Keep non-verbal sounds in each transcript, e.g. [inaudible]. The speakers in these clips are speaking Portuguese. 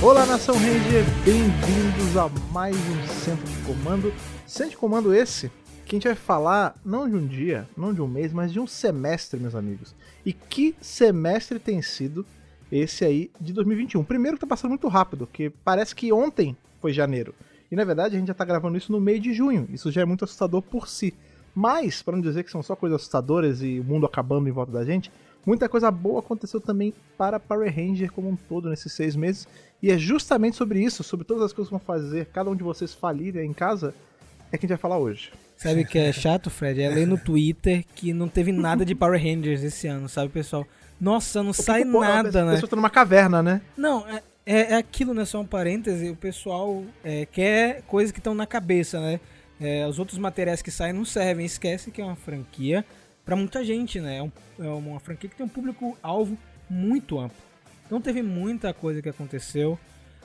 Olá, Nação Ranger, bem-vindos a mais um Centro de Comando. Centro de Comando esse que a gente vai falar não de um dia, não de um mês, mas de um semestre, meus amigos. E que semestre tem sido esse aí de 2021? Primeiro que tá passando muito rápido, que parece que ontem foi janeiro. E na verdade a gente já tá gravando isso no meio de junho. Isso já é muito assustador por si. Mas, para não dizer que são só coisas assustadoras e o mundo acabando em volta da gente, muita coisa boa aconteceu também para Power Ranger como um todo nesses seis meses. E é justamente sobre isso, sobre todas as coisas que vão fazer cada um de vocês falir em casa, é que a gente vai falar hoje. Sabe o que é chato, Fred? É ler no Twitter que não teve nada de Power Rangers esse ano, sabe, pessoal? Nossa, não sai Pô, nada, a né? pessoa tá numa caverna, né? Não, é, é, é aquilo, né? Só um parêntese, o pessoal é, quer coisas que estão na cabeça, né? É, os outros materiais que saem não servem, esquece que é uma franquia para muita gente, né? É, um, é uma franquia que tem um público-alvo muito amplo. Então teve muita coisa que aconteceu.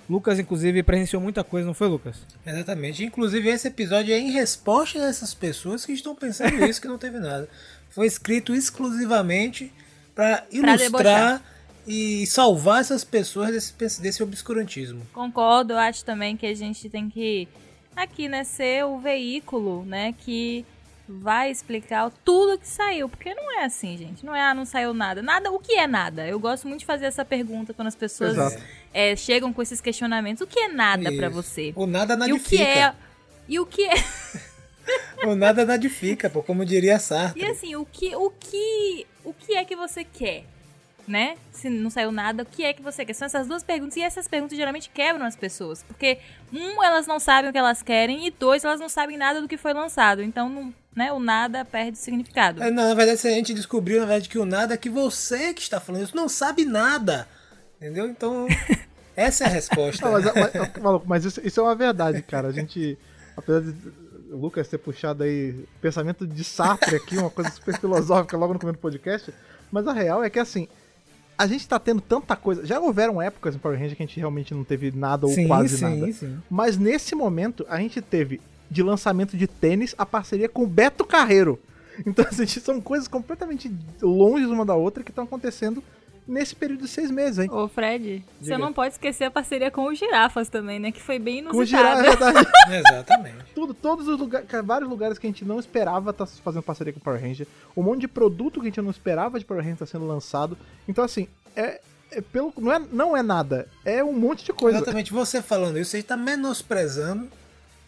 Lucas, inclusive, presenciou muita coisa, não foi, Lucas? Exatamente. Inclusive, esse episódio é em resposta a essas pessoas que estão pensando [laughs] isso, que não teve nada. Foi escrito exclusivamente para ilustrar e salvar essas pessoas desse, desse obscurantismo. Concordo, eu acho também que a gente tem que, aqui, né, ser o veículo, né, que vai explicar tudo que saiu, porque não é assim, gente. Não é, ah, não saiu nada. Nada, o que é nada? Eu gosto muito de fazer essa pergunta quando as pessoas é, chegam com esses questionamentos. O que é nada para você? O nada nadifica. E o que é E o que é [laughs] O nada nadifica, pô, como diria Sartre. E assim, o que o que o que é que você quer? Né? Se não saiu nada, o que é que você quer? São essas duas perguntas, e essas perguntas geralmente quebram as pessoas. Porque, um, elas não sabem o que elas querem, e dois, elas não sabem nada do que foi lançado. Então, não, né, o nada perde significado. É, não, na verdade, a gente descobriu, na verdade, que o nada é que você que está falando isso não sabe nada. Entendeu? Então, [laughs] essa é a resposta. Não, mas, mas, maluco, mas isso, isso, é uma verdade, cara. A gente, apesar de o Lucas ter puxado aí pensamento de Sartre aqui, uma coisa super filosófica logo no começo do podcast, mas a real é que, assim, a gente tá tendo tanta coisa. Já houveram épocas em Power Ranger que a gente realmente não teve nada ou sim, quase sim, nada. Sim. Mas nesse momento, a gente teve de lançamento de tênis a parceria com o Beto Carreiro. Então, [laughs] assim, são coisas completamente longe uma da outra que estão acontecendo nesse período de seis meses, hein? Ô, Fred, Diga. você não pode esquecer a parceria com os girafas também, né? Que foi bem inusitada. Com os girafas, é. [laughs] Exatamente. Tudo, todos os lugares, vários lugares que a gente não esperava tá fazendo parceria com o Power Ranger. Um monte de produto que a gente não esperava de Power Ranger tá sendo lançado. Então, assim, é, é pelo, não, é, não é nada. É um monte de coisa. Exatamente. Você falando isso, você está menosprezando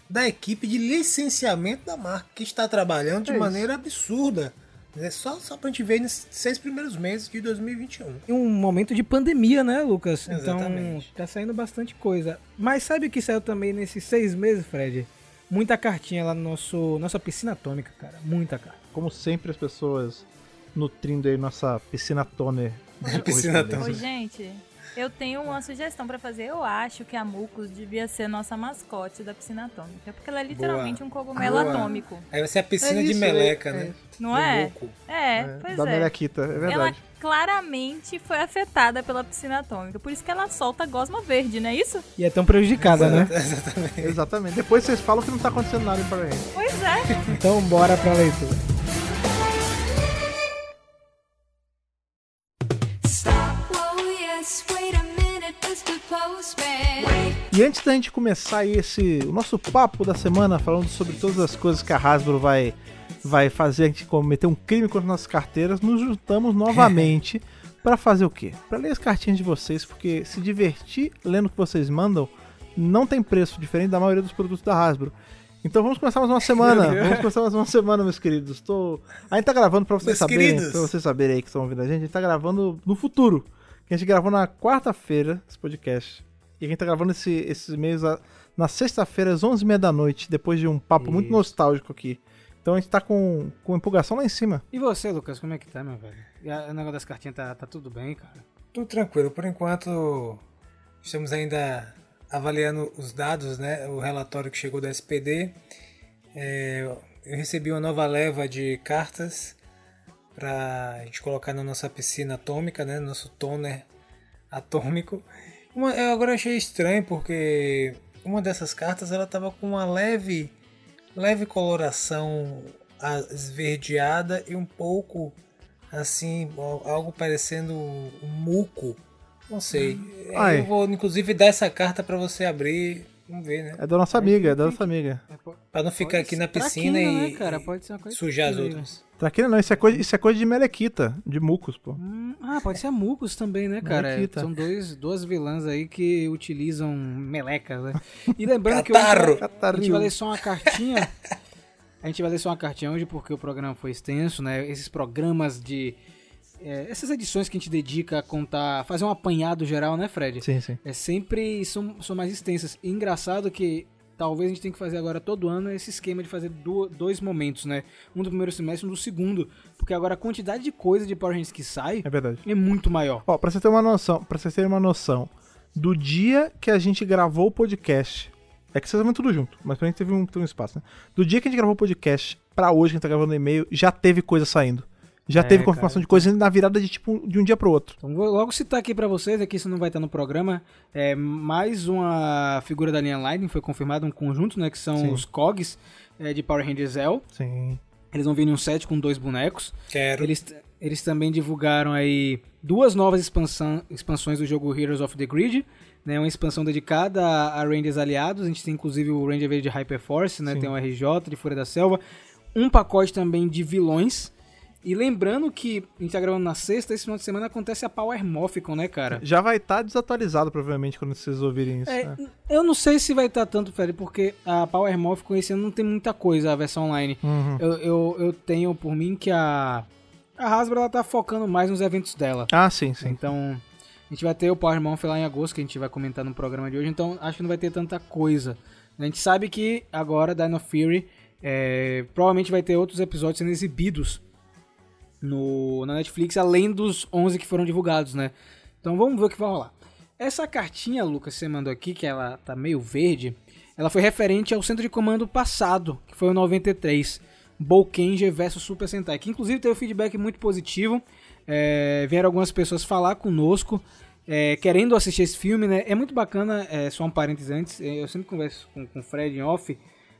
da equipe de licenciamento da marca, que está trabalhando de é maneira absurda. É só, só pra gente ver nesses seis primeiros meses de 2021. E um momento de pandemia, né, Lucas? Exatamente. Então, tá saindo bastante coisa. Mas sabe o que saiu também nesses seis meses, Fred? Muita cartinha lá no nosso nossa piscina atômica, cara. Muita carta. Como sempre, as pessoas nutrindo aí nossa piscina toner. [laughs] piscina toner. Ô, gente, eu tenho uma sugestão para fazer. Eu acho que a Mucus devia ser nossa mascote da piscina atômica. Porque ela é literalmente Boa. um cogumelo Boa. atômico. Aí vai ser a piscina É de meleca, é- né? Não é? muco. É, É, pois da é. Melequita, é verdade. Ela claramente foi afetada pela piscina atômica. Por isso que ela solta gosma verde, não é isso? E é tão prejudicada, né? Exatamente. Exatamente. Depois vocês falam que não tá acontecendo nada em Power Ranger. Pois é. Então bora pra leitura. E antes da gente começar esse o nosso papo da semana falando sobre todas as coisas que a Hasbro vai vai fazer a gente cometer um crime contra nossas carteiras, nos juntamos novamente [laughs] para fazer o quê? Para ler as cartinhas de vocês, porque se divertir lendo o que vocês mandam não tem preço diferente da maioria dos produtos da Hasbro. Então vamos começar mais uma semana. [laughs] Vamos começar mais uma semana, meus queridos. Tô... A gente tá gravando pra vocês Meus saberem, pra vocês saberem aí que estão ouvindo a gente, a gente tá gravando no futuro. Que a gente gravou na quarta-feira esse podcast. E a gente tá gravando esse, esses e-mails a- na sexta-feira, às 11h30 da noite, depois de um papo muito Isso. nostálgico aqui. Então a gente tá com, com empolgação lá em cima. E você, Lucas, como é que tá, meu velho? O negócio das cartinhas tá, tá tudo bem, cara? Tudo tranquilo. Por enquanto, estamos ainda avaliando os dados, né? O relatório que chegou da SPD. É, eu recebi uma nova leva de cartas para a gente colocar na nossa piscina atômica, né? Nosso toner atômico. Uma, eu agora achei estranho porque uma dessas cartas ela tava com uma leve, leve coloração esverdeada e um pouco assim, al- algo parecendo um muco Não sei. Ai. Eu vou, inclusive, dar essa carta pra você abrir. Vamos ver, né? É da nossa amiga, é da nossa amiga. É, Pra não ficar aqui na piscina traquina, e, né, cara? Pode ser uma coisa sujar as outras. Traquina não, isso é coisa, isso é coisa de melequita, de mucos, pô. Hum, ah, pode ser a Mucos também, né, cara? Melequita. São dois, duas vilãs aí que utilizam melecas, né? E lembrando que hoje Catarro. a gente vai ler só uma cartinha. A gente vai ler só uma cartinha hoje porque o programa foi extenso, né? Esses programas de. é, essas edições que a gente dedica a contar, fazer um apanhado geral, né, Fred? Sim, sim. É sempre são, são mais extensas. E engraçado que talvez a gente tenha que fazer agora todo ano esse esquema de fazer dois momentos, né? Um do primeiro semestre e um do segundo. Porque agora a quantidade de coisa de Power Rangers que sai É verdade. é muito maior. Ó, pra você ter uma noção, pra vocês terem uma noção, do dia que a gente gravou o podcast, é que vocês vão tudo junto, mas pra gente teve um, teve um espaço, né? Do dia que a gente gravou o podcast pra hoje, que a gente tá gravando e-mail, já teve coisa saindo. Já É, teve confirmação cara. de coisa na virada de tipo de um dia pro outro. Então vou logo citar aqui pra vocês, aqui isso não vai estar no programa, é mais uma figura da linha Lightning, foi confirmado um conjunto, né, que são Sim. os COGs é, de Power Rangers Zell. Sim. Eles vão vir em um set com dois bonecos. Quero. Eles, eles também divulgaram aí duas novas expansão, expansões do jogo Heroes of the Grid, né, uma expansão dedicada a, a Rangers aliados. A gente tem inclusive o Ranger Verde de Hyperforce, né, Sim. tem o RJ de Fúria da Selva, um pacote também de vilões. E lembrando que a gente tá gravando na sexta, esse final de semana acontece a Power Morphicon, né, cara? Já vai estar desatualizado, provavelmente, quando vocês ouvirem isso. É, né? eu não sei se vai estar tanto, Fred, porque a Power Morphicon esse ano não tem muita coisa, a versão online. Uhum. Eu, eu, eu tenho por mim que a, a Hasbro ela tá focando mais nos eventos dela. Ah, sim, sim. Então, a gente vai ter o Power Morph lá em agosto, que a gente vai comentar no programa de hoje, então acho que não vai ter tanta coisa. A gente sabe que agora Dino Fury é, provavelmente vai ter outros episódios sendo exibidos no, na Netflix, além dos 11 que foram divulgados, né? Então vamos ver o que vai rolar. Essa cartinha, Lucas, você mandou aqui, que ela tá meio verde, ela foi referente ao centro de comando passado, que foi o 93, Bolkenja versus Super Sentai, que inclusive teve um feedback muito positivo. É, vieram algumas pessoas falar conosco, é, querendo assistir esse filme, né? É muito bacana, é, só um parênteses antes, é, eu sempre converso com, com o Fred em off,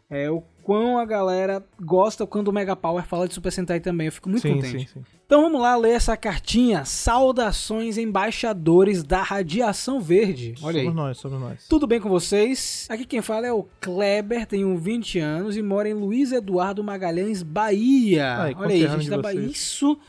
é, o quão a galera gosta quando o Mega Power fala de Super Sentai também, eu fico muito sim, contente. sim, sim. Então vamos lá ler essa cartinha. Saudações embaixadores da Radiação Verde. Olha aí. Somos nós, somos nós. Tudo bem com vocês? Aqui quem fala é o Kleber, tenho 20 anos e mora em Luiz Eduardo Magalhães, Bahia. Ai, Olha aí, gente da Bahia. Isso,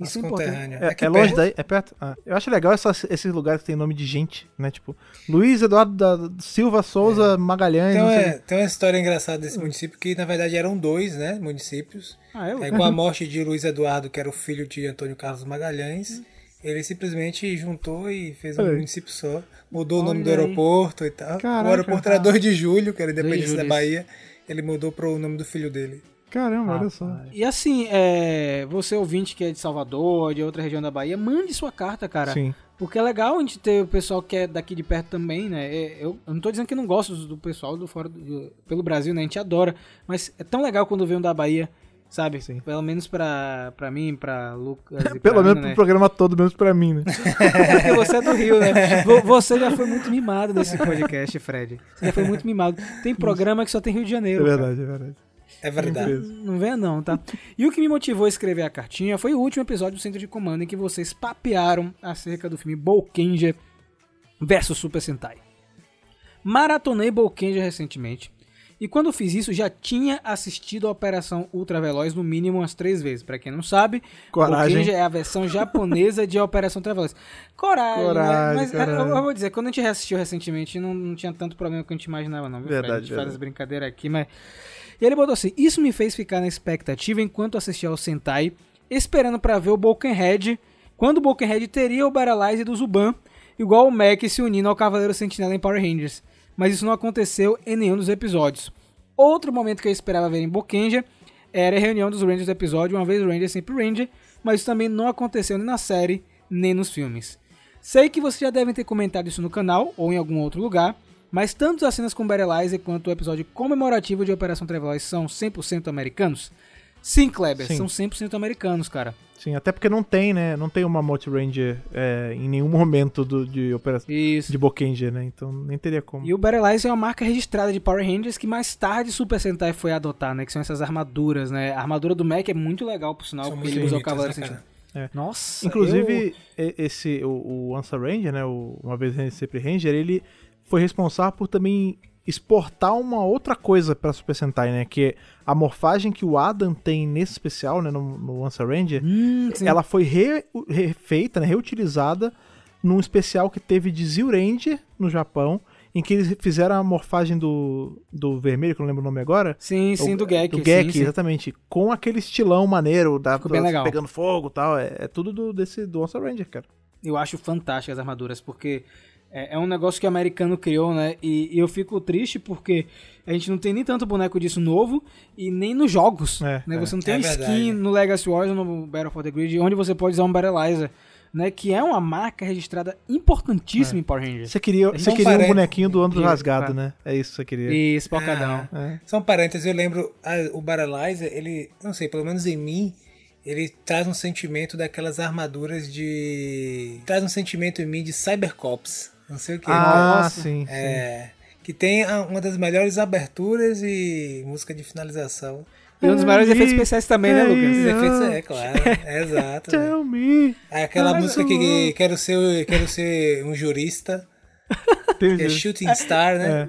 isso é importante. É, Aqui é longe perto. daí? É perto? Ah, eu acho legal essas- esses lugares que tem nome de gente, né? Tipo, Luiz Eduardo da Silva Souza Magalhães. Então não sei- é, tem uma história engraçada desse município que na verdade eram dois, né, municípios. Ah, eu? Aí com a [laughs] morte de Luiz Eduardo, que era o filho de Antônio Carlos Magalhães, ele simplesmente juntou e fez um Olha aí. município só. Mudou o nome do Olha aí. aeroporto e tal. Caraca. o aeroporto era 2 de julho, que era 2 de independência da Bahia. Ele mudou pro nome do filho dele. Caramba, olha só. E assim, é, você ouvinte que é de Salvador, de outra região da Bahia, mande sua carta, cara. Sim. Porque é legal a gente ter o pessoal que é daqui de perto também, né? É, Eu, eu não tô dizendo que não gosto do, pessoal do fora do, pelo Brasil, né? A gente adora. Mas é tão legal quando vem um da Bahia, sabe? Sim. Pelo menos pra, pra mim, pra Lucas. [laughs] e Pelo pra menos Ana, pro né? programa todo, menos pra mim, né? Porque você é do Rio, né? Vo- Você já foi muito mimado nesse [laughs] podcast, Fred. Você já foi muito mimado. Tem programa que só tem Rio de É Janeiro. cara. verdade, é verdade. É verdade. Beleza. Não venha não, tá? E o que me motivou a escrever a cartinha foi o último episódio do Centro de Comando em que vocês papearam acerca do filme Bolkenja versus Super Sentai. Maratonei Bolkenja recentemente. E quando fiz isso, já tinha assistido a Operação Ultraveloz no mínimo umas três vezes. Pra quem não sabe, Coragem. É a versão japonesa de Operação Ultraveloz. Coragem, Coragem, né? Mas é, coragem. eu, eu vou dizer, quando a gente reassistiu recentemente, não, não tinha tanto problema que a gente imaginava, não. Viu, Fred? Verdade, A gente faz verdade. as brincadeiras aqui, mas... E ele botou assim: Isso me fez ficar na expectativa enquanto assistia ao Sentai, esperando pra ver o Bolkenhead, quando o Bolkenhead teria o Baralize do Zuban, igual o Mac se unindo ao Cavaleiro Sentinela em Power Rangers. Mas isso não aconteceu em nenhum dos episódios. Outro momento que eu esperava ver em Bolkenja era a reunião dos Rangers do episódio, uma vez Ranger, sempre Ranger, mas isso também não aconteceu nem na série, nem nos filmes. Sei que vocês já devem ter comentado isso no canal ou em algum outro lugar, mas tanto as cenas com Barrelizer quanto o episódio comemorativo de Operação Trevoz são 100% americanos? Sim, Kleber, Sim. são 100% americanos, cara. Sim, até porque não tem, né? Não tem uma Multi-Ranger é, em nenhum momento do, de operação Isso. de Bokenja, né? Então nem teria como. E o Barrelizer é uma marca registrada de Power Rangers que mais tarde Super Sentai foi adotar, né? Que são essas armaduras, né? A armadura do Mac é muito legal, por sinal, São porque ele usa o Cavaleiro né, Sentinela. Nossa. Inclusive, e- esse, o, o Ansa Ranger, né? O, uma vez sempre Ranger, ele foi responsável por também exportar uma outra coisa pra Super Sentai, né? Que a morfagem que o Adam tem nesse especial, né? No, no Ansa Ranger. Hum, ela foi re- refeita, né, reutilizada num especial que teve de Zyuranger no Japão, em que eles fizeram a morfagem do, do vermelho, que eu não lembro o nome agora. Sim, sim, O- do Gek. Do Gek, sim, sim. exatamente. Com aquele estilão maneiro, da, Ficou bem legal. pegando fogo e tal. É, é tudo do, desse, do Onça Ranger, cara. Eu acho fantástico as armaduras, porque é, é um negócio que o americano criou, né? E, e eu fico triste porque a gente não tem nem tanto boneco disso novo e nem nos jogos. É, né? é. Você não tem É skin no Legacy Wars ou no Battle for the Grid onde você pode usar um Battleizer, né? Que é uma marca registrada importantíssima em Power Rangers. Você queria, você queria um bonequinho do Andro rasgado, né? É isso que você queria. E espocadão. É. São parênteses, eu lembro, a- o Baralizer, ele, não sei, pelo menos em mim, ele traz um sentimento daquelas armaduras de. traz um sentimento em mim de Cybercops. Não sei o que. Ah, Nossa. sim, sim. É. Que tem a- uma das melhores aberturas e música de finalização. E um dos maiores efeitos especiais também, né, É Lucas? Isso. efeitos, é [laughs] claro. É, exato. né? Tell me. É aquela Mas música que quero ser, quero ser um jurista. É Shooting Star, né?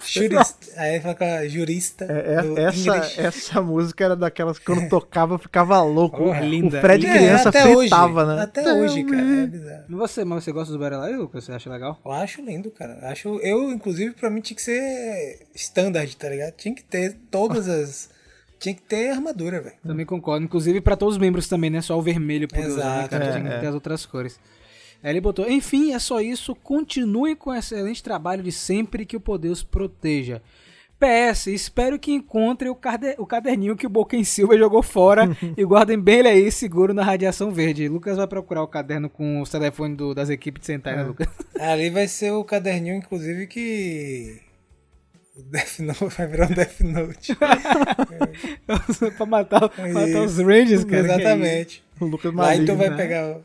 Shooting, aí fala com a jurista. É, é- do essa, English. essa música era daquelas que quando tocava eu ficava louco. Porra, o linda. Fred É, criança até fritava, hoje, né? Até hoje, cara. É bizarro. Você, mas você gosta do Battleizer, Lucas? Você acha legal? Eu acho lindo, cara. Acho, eu, inclusive, pra mim tinha que ser standard, tá ligado? Tinha que ter todas as. Tinha que ter armadura, velho. Também concordo. Inclusive pra todos os membros também, né? Só o vermelho usar, né, Exato, cara? é, Tinha que é. ter as outras cores. Aí ele botou, enfim, é só isso. Continue com o excelente trabalho de sempre que o poder os proteja. PS, espero que encontrem o, caderninho que o Boken Silva jogou fora [laughs] e guardem bem ele aí seguro na radiação verde. Lucas vai procurar o caderno com os telefones do- das equipes de Sentai, né, Lucas? Ali vai ser o caderninho, inclusive, que. O Death Note [laughs] vai virar um Death Note. [laughs] pra matar, matar os Rangers, cara. é. Exatamente. [laughs] O Lucas Lá Maligno, então vai né? pegar o.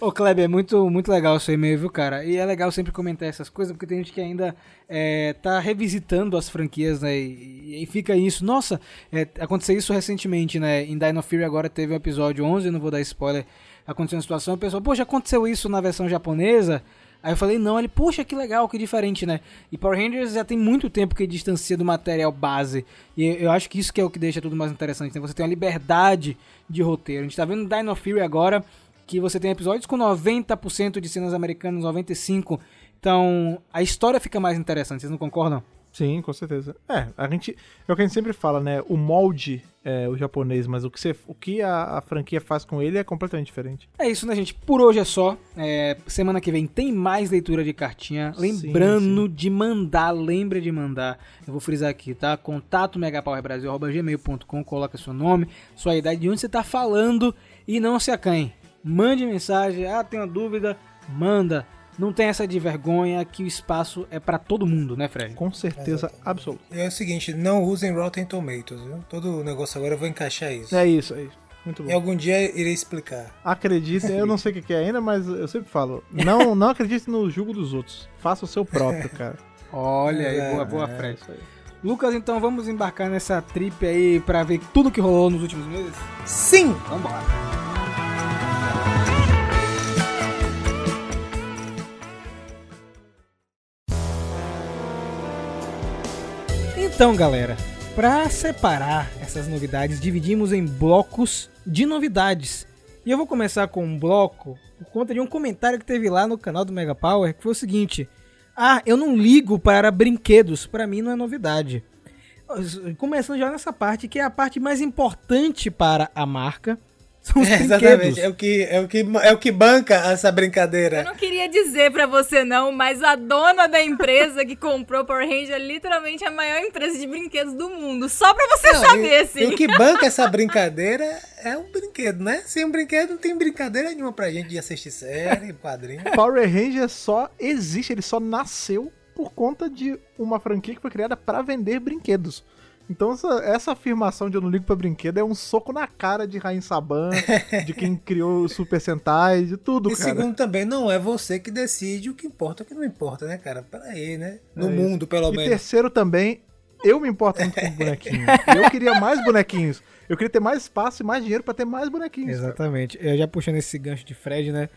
[laughs] Ô, Kleber, é muito, muito legal o seu e-mail, viu, cara? E é legal sempre comentar essas coisas, porque tem gente que ainda é, tá revisitando as franquias, né? E, e fica isso. Nossa, é, aconteceu isso recentemente, né? Em Dino Fury agora teve um episódio 11, não vou dar spoiler. Aconteceu uma situação, o pessoal, poxa, aconteceu isso na versão japonesa? Aí eu falei, não, ele, poxa, que legal, que diferente, né? E Power Rangers já tem muito tempo que distancia do material base. E eu acho que isso que é o que deixa tudo mais interessante, né? Você tem uma liberdade de roteiro. A gente tá vendo Dino Fury agora, que você tem episódios com 90% de cenas americanas, 95%. Então, a história fica mais interessante, vocês não concordam? Sim, com certeza. É, a gente. É o que a gente sempre fala, né? O molde é o japonês, mas o que, você, o que a, a franquia faz com ele é completamente diferente. É isso, né, gente? Por hoje é só. É, semana que vem tem mais leitura de cartinha. Sim, Lembrando de mandar, lembre de mandar. Eu vou frisar aqui, tá? Contato megapowerbrasil.gmail.com, coloca seu nome, sua idade, de onde você tá falando e não se acanhe. Mande mensagem, ah, tem uma dúvida, manda. Não tem essa de vergonha que o espaço é pra todo mundo, né, Fred? Com certeza absoluta. E é o seguinte, não usem Rotten Tomatoes, viu? Todo o negócio agora eu vou encaixar isso. É isso, é isso. Muito E bom. algum dia irei explicar. Acreditem, eu não [laughs] sei o que é ainda, mas eu sempre falo. Não, não acredite no julgo dos outros. Faça o seu próprio, [laughs] cara. Olha aí, É, boa, boa, É, Fred. isso aí. Lucas, então vamos embarcar nessa trip aí pra ver tudo que rolou nos últimos meses? Sim! Vambora. Então, galera, para separar essas novidades, dividimos em blocos de novidades. E eu vou começar com um bloco por conta de um comentário que teve lá no canal do Mega Power, que foi o seguinte: "Ah, eu não ligo para brinquedos, para mim não é novidade". Começando já nessa parte que é a parte mais importante para a marca, são os É, exatamente, é o, que, é, o que, é o que banca essa Eu brincadeira. não queria dizer pra você não, mas a dona da empresa que comprou Power Ranger é literalmente a maior empresa de brinquedos do mundo. Só pra você Não, saber, e, assim. e o que banca essa brincadeira é um brinquedo, né? Sem um brinquedo não tem brincadeira nenhuma pra gente de assistir série, quadrinho. Power Ranger só existe, ele só nasceu por conta de uma franquia que foi criada pra vender brinquedos. Então essa, essa afirmação de eu não ligo pra brinquedo é um soco na cara de Rain Saban, [laughs] de quem criou o Super Sentai, de tudo, E cara. segundo também, não é você que decide o que importa e o que não importa, né, cara? Peraí, né? No É mundo, pelo E menos. terceiro também, eu me importo muito com bonequinho. Eu queria mais bonequinhos. Eu queria ter mais espaço e mais dinheiro pra ter mais bonequinhos. cara. Exatamente. Eu já puxando esse gancho de Fred, né?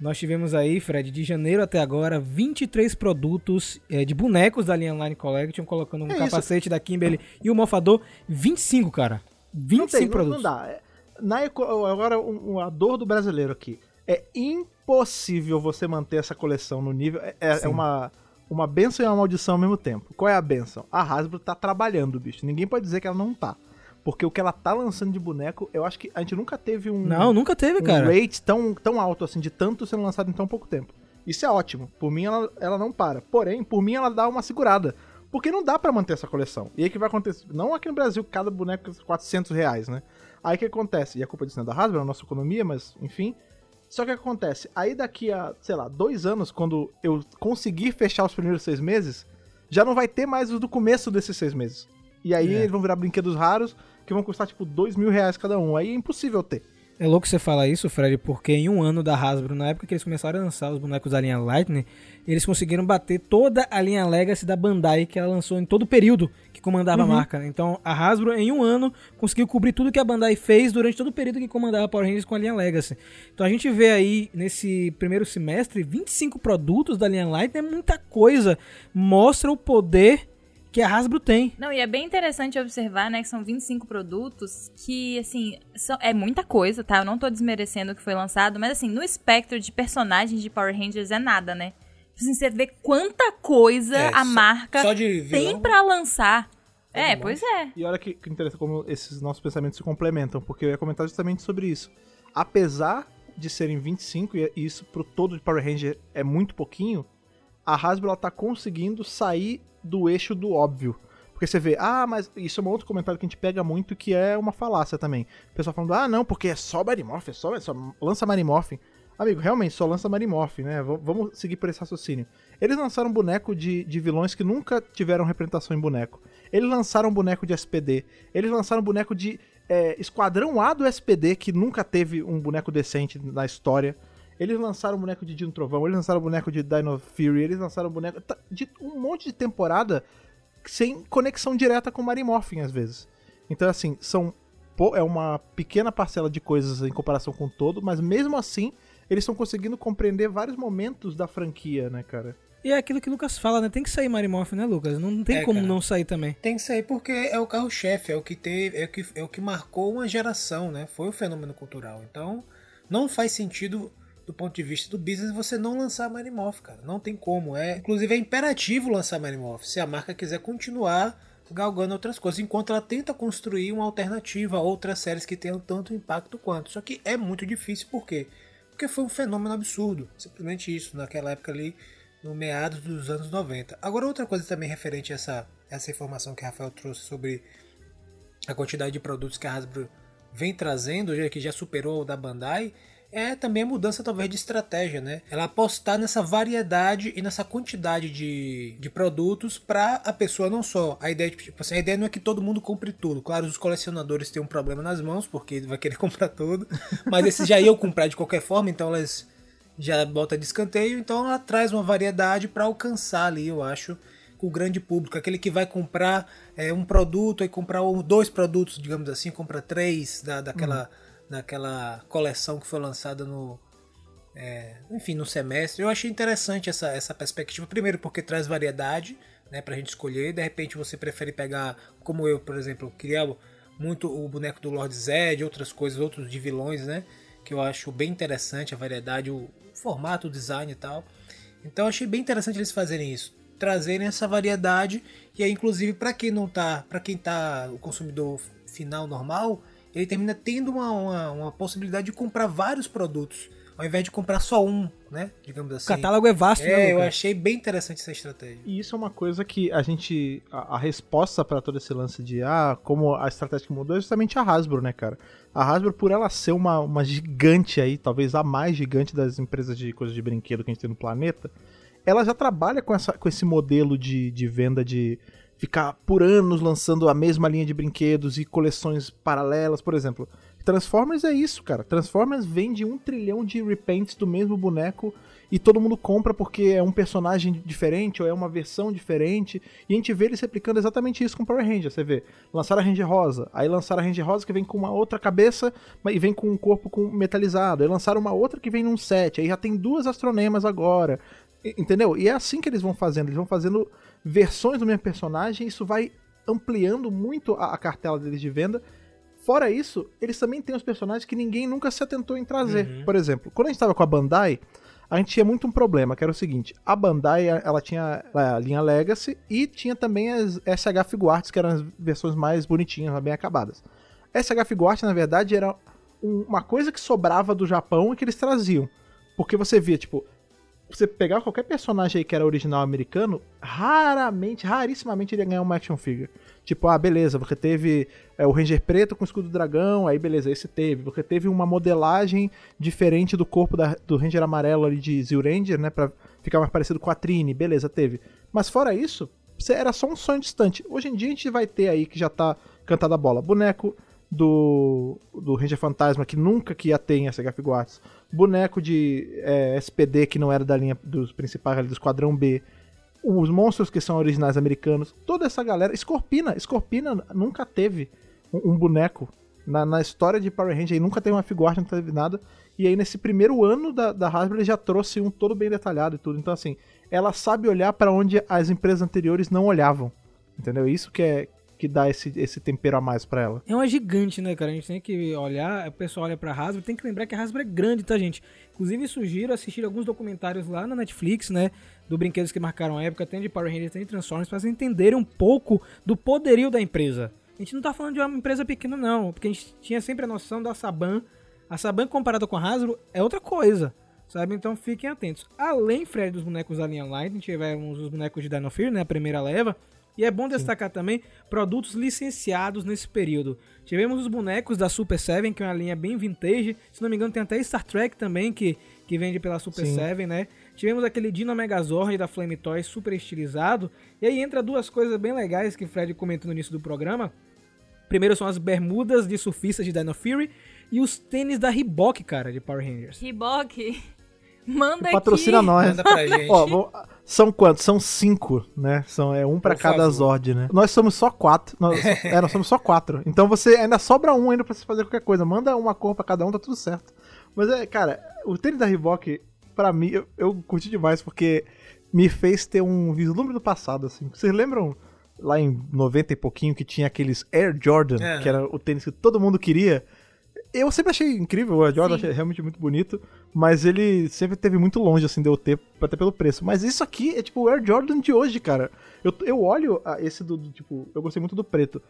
Nós tivemos aí, Fred, de janeiro até agora, 23 produtos eh, de bonecos da linha Line Collection, colocando um É isso. capacete da Kimberly e o mofador. 25, cara. 25 não tem, não- produtos. Não, dá. É- Na agora, um- um- a dor do brasileiro aqui. É impossível você manter essa coleção no nível. É, é- é uma, uma benção e uma maldição ao mesmo tempo. Qual é a benção? A Hasbro tá trabalhando, bicho. Ninguém pode dizer que ela não tá. Porque o que ela tá lançando de boneco, eu acho que a gente nunca teve um, Não, nunca teve, um cara. rate tão, tão alto assim, de tanto sendo lançado em tão pouco tempo. Isso é ótimo. Por mim, ela, ela não para. Porém, por mim, ela dá uma segurada. Porque não dá pra manter essa coleção. E aí o que vai acontecer? Não aqui no Brasil, cada boneco custa 400 reais, né? Aí o que acontece? E a culpa disso não é da Hasbro, é a nossa economia, mas enfim. Só que acontece? Aí daqui a, sei lá, dois anos, quando eu conseguir fechar os primeiros seis meses, já não vai ter mais os do começo desses seis meses. E aí É. eles vão virar brinquedos raros que vão custar tipo dois mil reais cada um. Aí é impossível ter. É louco você falar isso, Fred, porque em um ano da Hasbro, na época que eles começaram a lançar os bonecos da linha Lightning, eles conseguiram bater toda a linha Legacy da Bandai que ela lançou em todo o período que comandava a marca. Então a Hasbro, em um ano, conseguiu cobrir tudo que a Bandai fez durante todo o período que comandava a Power Rangers com a linha Legacy. Então a gente vê aí, nesse primeiro semestre, 25 produtos da linha Lightning, é muita coisa. Mostra o poder que a Hasbro tem. Não, e é bem interessante observar, né, que são 25 produtos que, assim, são, é muita coisa, tá? Eu não tô desmerecendo o que foi lançado, mas, assim, no espectro de personagens de Power Rangers é nada, né? Assim, você vê quanta coisa É, a só- marca só de tem pra lançar. É, bom. pois é. E olha que, que interessante como esses nossos pensamentos se complementam, porque eu ia comentar justamente sobre isso. Apesar de serem 25, e isso pro todo de Power Ranger é muito pouquinho, a Hasbro ela tá conseguindo sair do eixo do óbvio. Porque você vê, ah, mas isso é um outro comentário que a gente pega muito que é uma falácia também. O pessoal falando, ah, não, porque é só Marimorph, é só, é só lança Marimorph. Amigo, realmente, só lança Marimorph, né? V- vamos seguir por esse raciocínio. Eles lançaram um boneco de, de vilões que nunca tiveram representação em boneco. Eles lançaram um boneco de SPD. Eles lançaram um boneco de é, Esquadrão A do SPD, que nunca teve um boneco decente na história. Eles lançaram um boneco de Dino Trovão, eles lançaram um boneco de Dino Fury, eles lançaram um boneco de um monte de temporada sem conexão direta com Marimorphin, às vezes. Então, assim, são é uma pequena parcela de coisas em comparação com o todo, mas mesmo assim, eles estão conseguindo compreender vários momentos da franquia, né, cara? E é aquilo que o Lucas fala, né? Tem que sair Marimorph, né, Lucas? Não, tem É, como cara. não sair também. Tem que sair porque é o carro-chefe, é o que teve, é o que, é o que marcou uma geração, né? Foi o fenômeno cultural. Então, não faz sentido do ponto de vista do business você não lançar Marimorph, cara. Não tem como. É, inclusive é imperativo lançar Marimorph se a marca quiser continuar galgando outras coisas, enquanto ela tenta construir uma alternativa a outras séries que tenham tanto impacto quanto. Só que é muito difícil, por quê? Porque foi um fenômeno absurdo. Simplesmente isso, naquela época ali, no meados dos anos 90. Agora, outra coisa também referente a essa, essa informação que Rafael trouxe sobre a quantidade de produtos que a Hasbro vem trazendo, que já superou o da Bandai, é também a mudança talvez de estratégia, né? Ela apostar nessa variedade e nessa quantidade de, de produtos para a pessoa não só. A ideia, tipo assim, a ideia não é que todo mundo compre tudo. Claro, os colecionadores têm um problema nas mãos, porque vai querer [laughs] comprar tudo. Mas esses já iam comprar de qualquer forma, então elas já bota de escanteio, então ela traz uma variedade para alcançar ali, eu acho, o grande público, aquele que vai comprar é, um produto e comprar dois produtos, digamos assim, compra três da, daquela, daquela coleção que foi lançada no, é, enfim, no semestre. Eu achei interessante essa, essa perspectiva, primeiro porque traz variedade, né, pra gente escolher, de repente você prefere pegar, como eu, por exemplo, queria muito o boneco do Lord Zed, outras coisas, outros de vilões, né, que eu acho bem interessante a variedade, o formato, o design e tal. Então eu achei bem interessante eles fazerem isso, trazerem essa variedade e aí inclusive para quem não tá, para quem tá o consumidor final normal, ele termina tendo uma, uma, uma possibilidade de comprar vários produtos, ao invés de comprar só um, né? Digamos O assim. catálogo é vasto, né, É, eu Lucas? achei bem interessante essa estratégia. E isso é uma coisa que a gente. A, a resposta pra todo esse lance de ah, como a estratégia que mudou é justamente a Hasbro, né, cara? A Hasbro, por ela ser uma, uma gigante aí, talvez a mais gigante das empresas de coisas de brinquedo que a gente tem no planeta, ela já trabalha com, essa, com esse modelo de, de venda de ficar por anos lançando a mesma linha de brinquedos e coleções paralelas, por exemplo. Transformers é isso, cara. Transformers vende um trilhão de repaints do mesmo boneco e todo mundo compra porque é um personagem diferente ou é uma versão diferente. E a gente vê eles replicando exatamente isso com Power Ranger. Você vê, lançaram a Ranger Rosa, aí lançaram a Ranger Rosa que vem com uma outra cabeça e vem com um corpo com metalizado. Aí lançaram uma outra que vem num set, aí já tem duas astronemas agora. Entendeu? E é assim que eles vão fazendo. Eles vão fazendo versões do mesmo personagem, isso vai ampliando muito a, a cartela deles de venda. Fora isso, eles também têm os personagens que ninguém nunca se atentou em trazer. Por exemplo, quando a gente tava com a Bandai, a gente tinha muito um problema, que era o seguinte: a Bandai ela tinha a linha Legacy e tinha também as SH Figuarts, que eram as versões mais bonitinhas, bem acabadas. SH Figuart, na verdade, era um- uma coisa que sobrava do Japão e que eles traziam. Porque você via, tipo, você pegar qualquer personagem aí que era original americano, raramente, rarissimamente ele ia ganhar uma action figure. Tipo, ah, beleza, você teve é, o Ranger preto com escudo do dragão, aí beleza, esse teve. Você teve uma modelagem diferente do corpo da- do Ranger amarelo ali de Zil Ranger, né, pra ficar mais parecido com a Trine, beleza, teve. Mas fora isso, era só um sonho distante. Hoje em dia a gente vai ter aí que já tá cantada a bola. Boneco do, do Ranger Fantasma, que nunca que ia ter em SH Figuarts. Boneco de é, SPD, que não era da linha dos principais ali do Esquadrão B. Os monstros que são originais americanos. Toda essa galera. Scorpina. Scorpina nunca teve um, um boneco na, na história de Power Ranger. E nunca teve uma figuarte, não teve nada. E aí, nesse primeiro ano da, da Hasbro, ele já trouxe um todo bem detalhado e tudo. Então, assim, ela sabe olhar pra onde as empresas anteriores não olhavam. Entendeu? Isso que é que dá esse, esse tempero a mais pra ela. É uma gigante, né, cara? A gente tem que olhar, o pessoal olha pra Hasbro, tem que lembrar que a Hasbro é grande, tá, gente? Inclusive, sugiro assistir alguns documentários lá na Netflix, né? Do brinquedos que marcaram a época, tem de Power Rangers, tem de Transformers, pra vocês entenderem um pouco do poderio da empresa. A gente não tá falando de uma empresa pequena, não, porque a gente tinha sempre a noção da Saban. A Saban comparada com a Hasbro é outra coisa, sabe? Então fiquem atentos. Além, Fred, dos bonecos da linha Light, tivemos os bonecos de Dino Fear, né? A primeira leva. E é bom destacar também produtos licenciados nesse período. Tivemos os bonecos da Super 7, que é uma linha bem vintage. Se não me engano, tem até Star Trek também, que, que vende pela Super Sim. 7, né? Tivemos aquele Dino Megazord da Flame Toys, super estilizado. E aí entra duas coisas bem legais que o Fred comentou no início do programa. Primeiro são as bermudas de surfistas de Dino Fury e os tênis da Reebok, cara, de Power Rangers. Riboc, manda Patrocina aqui. nós. Manda pra [laughs] gente. Ó, vamos- são quantos? São cinco, né? São, é um pra Por cada favor. Zord, né? Nós somos só quatro. Nós, [laughs] é, nós somos só quatro. Então você ainda sobra um ainda pra você fazer qualquer coisa. Manda uma cor pra cada um, tá tudo certo. Mas é, cara, o tênis da Reebok, pra mim, eu, eu curti demais porque me fez ter um vislumbre do passado, assim. Vocês lembram lá em 90 e pouquinho que tinha aqueles Air Jordan, É. que era o tênis que todo mundo queria? Eu sempre achei incrível, o Air Jordan Sim. achei realmente muito bonito, mas ele sempre teve muito longe, assim, de eu ter, até pelo preço. Mas isso aqui é tipo o Air Jordan de hoje, cara. Eu, eu olho esse do, do, tipo, eu gostei muito do preto.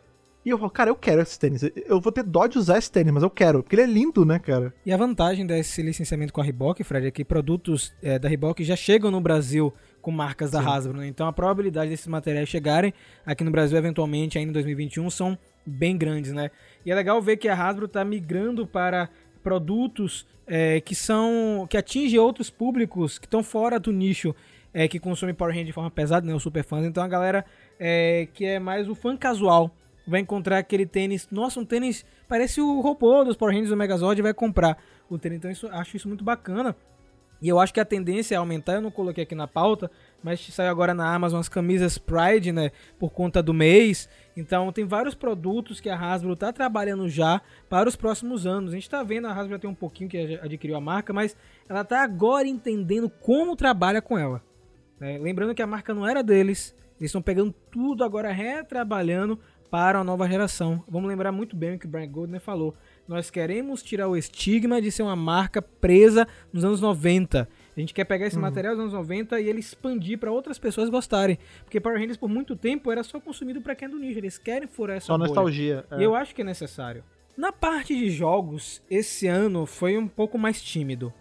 E eu falo, cara, eu quero esse tênis. Eu vou ter dó de usar esse tênis, mas eu quero, porque ele é lindo, né, cara? E a vantagem desse licenciamento com a Reebok, Fred, é que produtos eh, da Reebok já chegam no Brasil com marcas da Hasbro, né? Então a probabilidade desses materiais chegarem aqui no Brasil eventualmente ainda em 2021 são bem grandes, né? E é legal ver que a Hasbro está migrando para produtos eh, que são que atingem outros públicos que estão fora do nicho eh, que consome Power Rangers de forma pesada, né? Os super fãs. Então a galera eh, que é mais o fã casual vai encontrar aquele tênis. Nossa, um tênis parece o robô dos Power Rangers do Megazord e vai comprar o tênis. Então isso, acho isso muito bacana. E eu acho que a tendência é aumentar, eu não coloquei aqui na pauta, mas saiu agora na Amazon as camisas Pride, né, por conta do mês. Então tem vários produtos que a Hasbro está trabalhando já para os próximos anos. A gente está vendo, a Hasbro já tem um pouquinho que adquiriu a marca, mas ela está agora entendendo como trabalha com ela. né? Lembrando que a marca não era deles, eles estão pegando tudo agora, retrabalhando para a nova geração. Vamos lembrar muito bem o que o Brian Goldner falou. Nós queremos tirar o estigma de ser uma marca presa nos anos 90. A gente quer pegar esse material dos anos 90 e ele expandir para outras pessoas gostarem. Porque Power Rangers por muito tempo era só consumido para quem é do nicho. Eles querem furar essa Só bolha. nostalgia. é. E eu acho que é necessário. Na parte de jogos, esse ano foi um pouco mais tímido.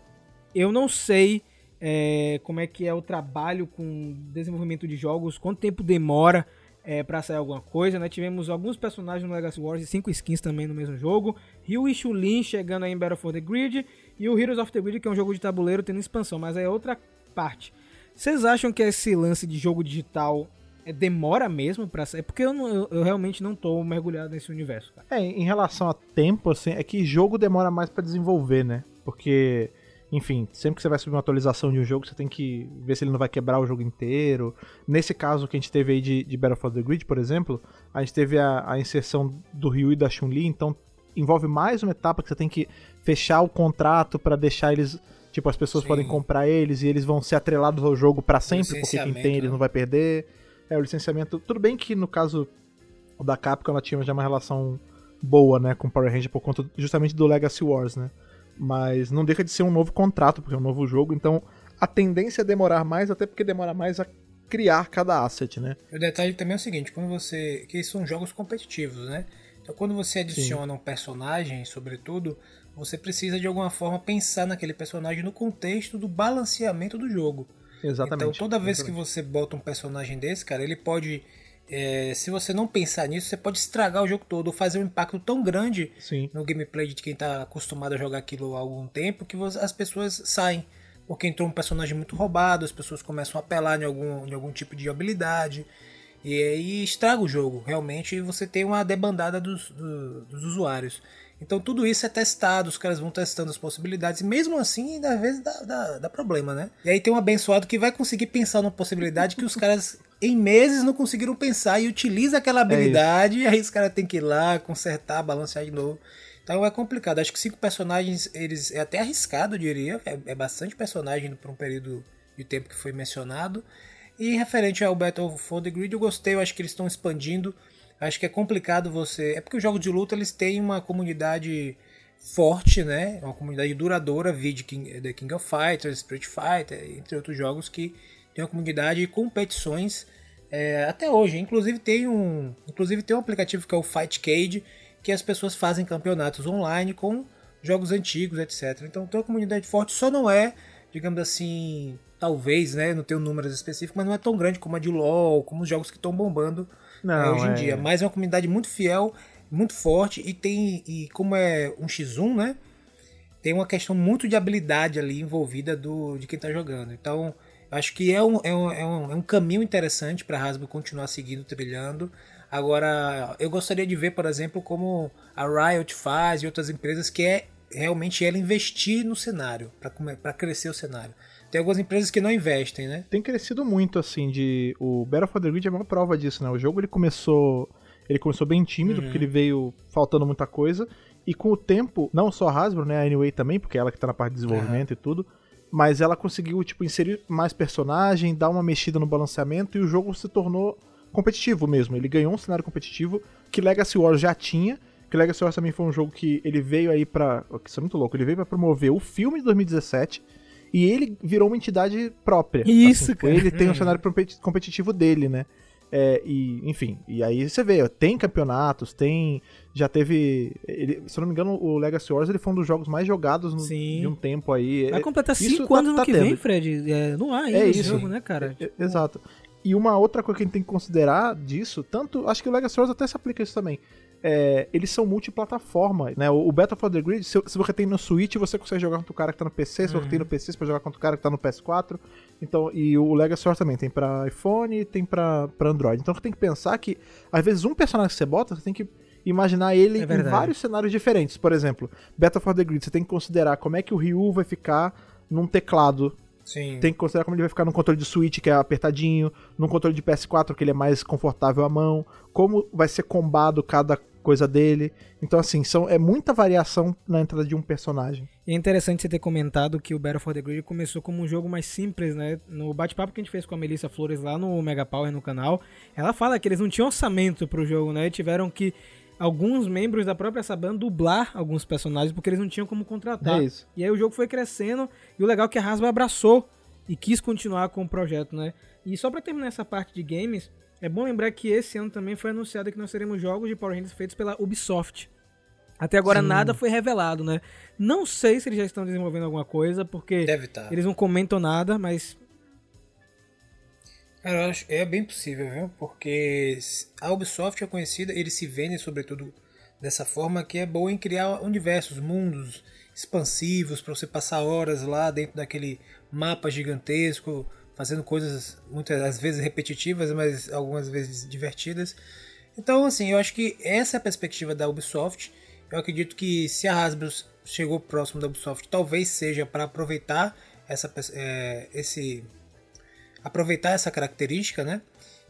Eu não sei é, como é que é o trabalho com desenvolvimento de jogos, quanto tempo demora é, para sair alguma coisa, né? Tivemos alguns personagens no Legacy Wars e cinco skins também no mesmo jogo. Ryu e Chun-Li chegando aí em Battle for the Grid. E o Heroes of the Grid, que é um jogo de tabuleiro, tendo expansão, mas é outra parte. Vocês acham que esse lance de jogo digital é, demora mesmo pra sair? Porque eu, não- eu- eu realmente não tô mergulhado nesse universo, cara. É, em relação a tempo, assim, é que jogo demora mais pra desenvolver, né? Porque enfim, sempre que você vai subir uma atualização de um jogo, você tem que ver se ele não vai quebrar o jogo inteiro. Nesse caso que a gente teve aí de, de Battle for the Grid, por exemplo, a gente teve a, a inserção do Ryu e da Chun-Li, então envolve mais uma etapa que você tem que fechar o contrato pra deixar eles. Tipo, as pessoas Sim. podem comprar eles e eles vão ser atrelados ao jogo pra sempre, porque quem tem eles né? não vai perder. É, o licenciamento. Tudo bem que no caso da Capcom ela tinha já uma relação boa, né, com Power Ranger por conta justamente do Legacy Wars, né? Mas não deixa de ser um novo contrato, porque é um novo jogo, então a tendência é demorar mais, até porque demora mais a criar cada asset, né? O detalhe também é o seguinte, quando você. que são jogos competitivos, né? Então quando você adiciona um personagem, sobretudo, você precisa de alguma forma pensar naquele personagem no contexto do balanceamento do jogo. Exatamente. Então toda vez que Exatamente. você bota um personagem desse, cara, ele pode. é, se você não pensar nisso, você pode estragar o jogo todo ou fazer um impacto tão grande Sim. no gameplay de quem tá acostumado a jogar aquilo há algum tempo que as pessoas saem. Porque entrou um personagem muito roubado, as pessoas começam a apelar em algum, em algum tipo de habilidade. E aí estraga o jogo, realmente, e você tem uma debandada dos, do- dos usuários. Então tudo isso é testado, os caras vão testando as possibilidades, e mesmo assim, às vezes dá, dá, dá problema, né? E aí tem um abençoado que vai conseguir pensar numa possibilidade que os caras em meses não conseguiram pensar e utiliza aquela habilidade, e aí os caras têm que ir lá, consertar, balancear de novo. Então é complicado. Acho que cinco personagens, eles é até arriscado, eu diria. É, é bastante personagem para um período de tempo que foi mencionado. E referente ao Battle for the Grid, eu gostei. Eu acho que eles estão expandindo. Acho que é complicado você. É porque os jogos de luta eles têm uma comunidade forte, né? Uma comunidade duradoura, vide King, The King of Fighters, Street Fighter, entre outros jogos que tem uma comunidade e competições é, até hoje. Inclusive tem um, inclusive tem um aplicativo que é o Fightcade, que as pessoas fazem campeonatos online com jogos antigos, etc. Então tem uma comunidade forte, só não é, digamos assim, talvez, né, não tenho números específicos, mas não é tão grande como a de LoL, como os jogos que estão bombando é, Não, hoje em é- dia. Mas é uma comunidade muito fiel, muito forte e tem e como é um x1, né? Tem uma questão muito de habilidade ali envolvida do de quem tá jogando. Então, acho que é um, é um, é um, é um caminho interessante para a Hasbro continuar seguindo, trilhando. Agora, eu gostaria de ver, por exemplo, como a Riot faz e outras empresas que é realmente ela investir no cenário, para crescer o cenário. Tem algumas empresas que não investem, né? tem crescido muito, assim, de... O Battle for the Grid é uma prova disso, né? O jogo, ele começou... Ele começou bem tímido, porque ele veio faltando muita coisa. E com o tempo, não só a Hasbro, né? A Anyway também, porque é ela que tá na parte de desenvolvimento e tudo. Mas ela conseguiu, tipo, inserir mais personagem, dar uma mexida no balanceamento. E o jogo se tornou competitivo mesmo. Ele ganhou um cenário competitivo que Legacy Wars já tinha. Que Legacy Wars também foi um jogo que ele veio aí pra... Isso é muito louco. Ele veio pra promover o filme de 2017... E ele virou uma entidade própria. Isso, Assim, cara. Ele tem um [laughs] cenário competi- competitivo dele, né? É, e, enfim, e aí você vê, ó, tem campeonatos, tem. Já teve. ele- se eu não me engano, o Legacy Wars ele foi um dos jogos mais jogados no, de um tempo aí. Vai É, completar isso 5 tá- anos no tá que tendo. vem, Fred. É, no ar ainda É esse isso. jogo, né, cara? É, Exato. E uma outra coisa que a gente tem que considerar disso, tanto. Acho que o Legacy Wars até se aplica isso também. É, eles são multiplataforma, né? O, o Battle for the Grid, se, se você tem no Switch, você consegue jogar contra o cara que tá no PC. Se você tem no PC, você pode jogar contra o cara que tá no PS4. Então, e o Legacy Wars também tem pra iPhone e tem pra Android. Então você tem que pensar que, às vezes, um personagem que você bota, você tem que imaginar ele É em vários cenários diferentes. Por exemplo, Battle for the Grid, você tem que considerar como é que o Ryu vai ficar num teclado Sim. tem que considerar como ele vai ficar num controle de Switch, que é apertadinho, num controle de PS4, que ele é mais confortável à mão, como vai ser combado cada coisa dele. Então, assim, são, é muita variação na entrada de um personagem. E é interessante você ter comentado que o Battle for the Grid começou como um jogo mais simples, né? No bate-papo que a gente fez com a Melissa Flores lá no Mega Power no canal, ela fala que eles não tinham orçamento pro jogo, né? Tiveram que alguns membros da própria Saban dublar alguns personagens porque eles não tinham como contratar. É isso. E aí o jogo foi crescendo e o legal é que a Hasbro abraçou e quis continuar com o projeto, né? E só pra terminar essa parte de games, é bom lembrar que esse ano também foi anunciado que nós teremos jogos de Power Rangers feitos pela Ubisoft. Até agora nada foi revelado, né? Não sei se eles já estão desenvolvendo alguma coisa, porque Deve estar. eles não comentam nada, mas Cara, eu acho, é bem possível, viu? Porque a Ubisoft é conhecida, eles se vendem sobretudo dessa forma que é boa em criar universos, mundos expansivos para você passar horas lá dentro daquele mapa gigantesco, fazendo coisas muitas às vezes repetitivas, mas algumas vezes divertidas. Então, assim, eu acho que essa é a perspectiva da Ubisoft. Eu acredito que se a Hasbro chegou próximo da Ubisoft, talvez seja para aproveitar essa, é, esse aproveitar essa característica, né?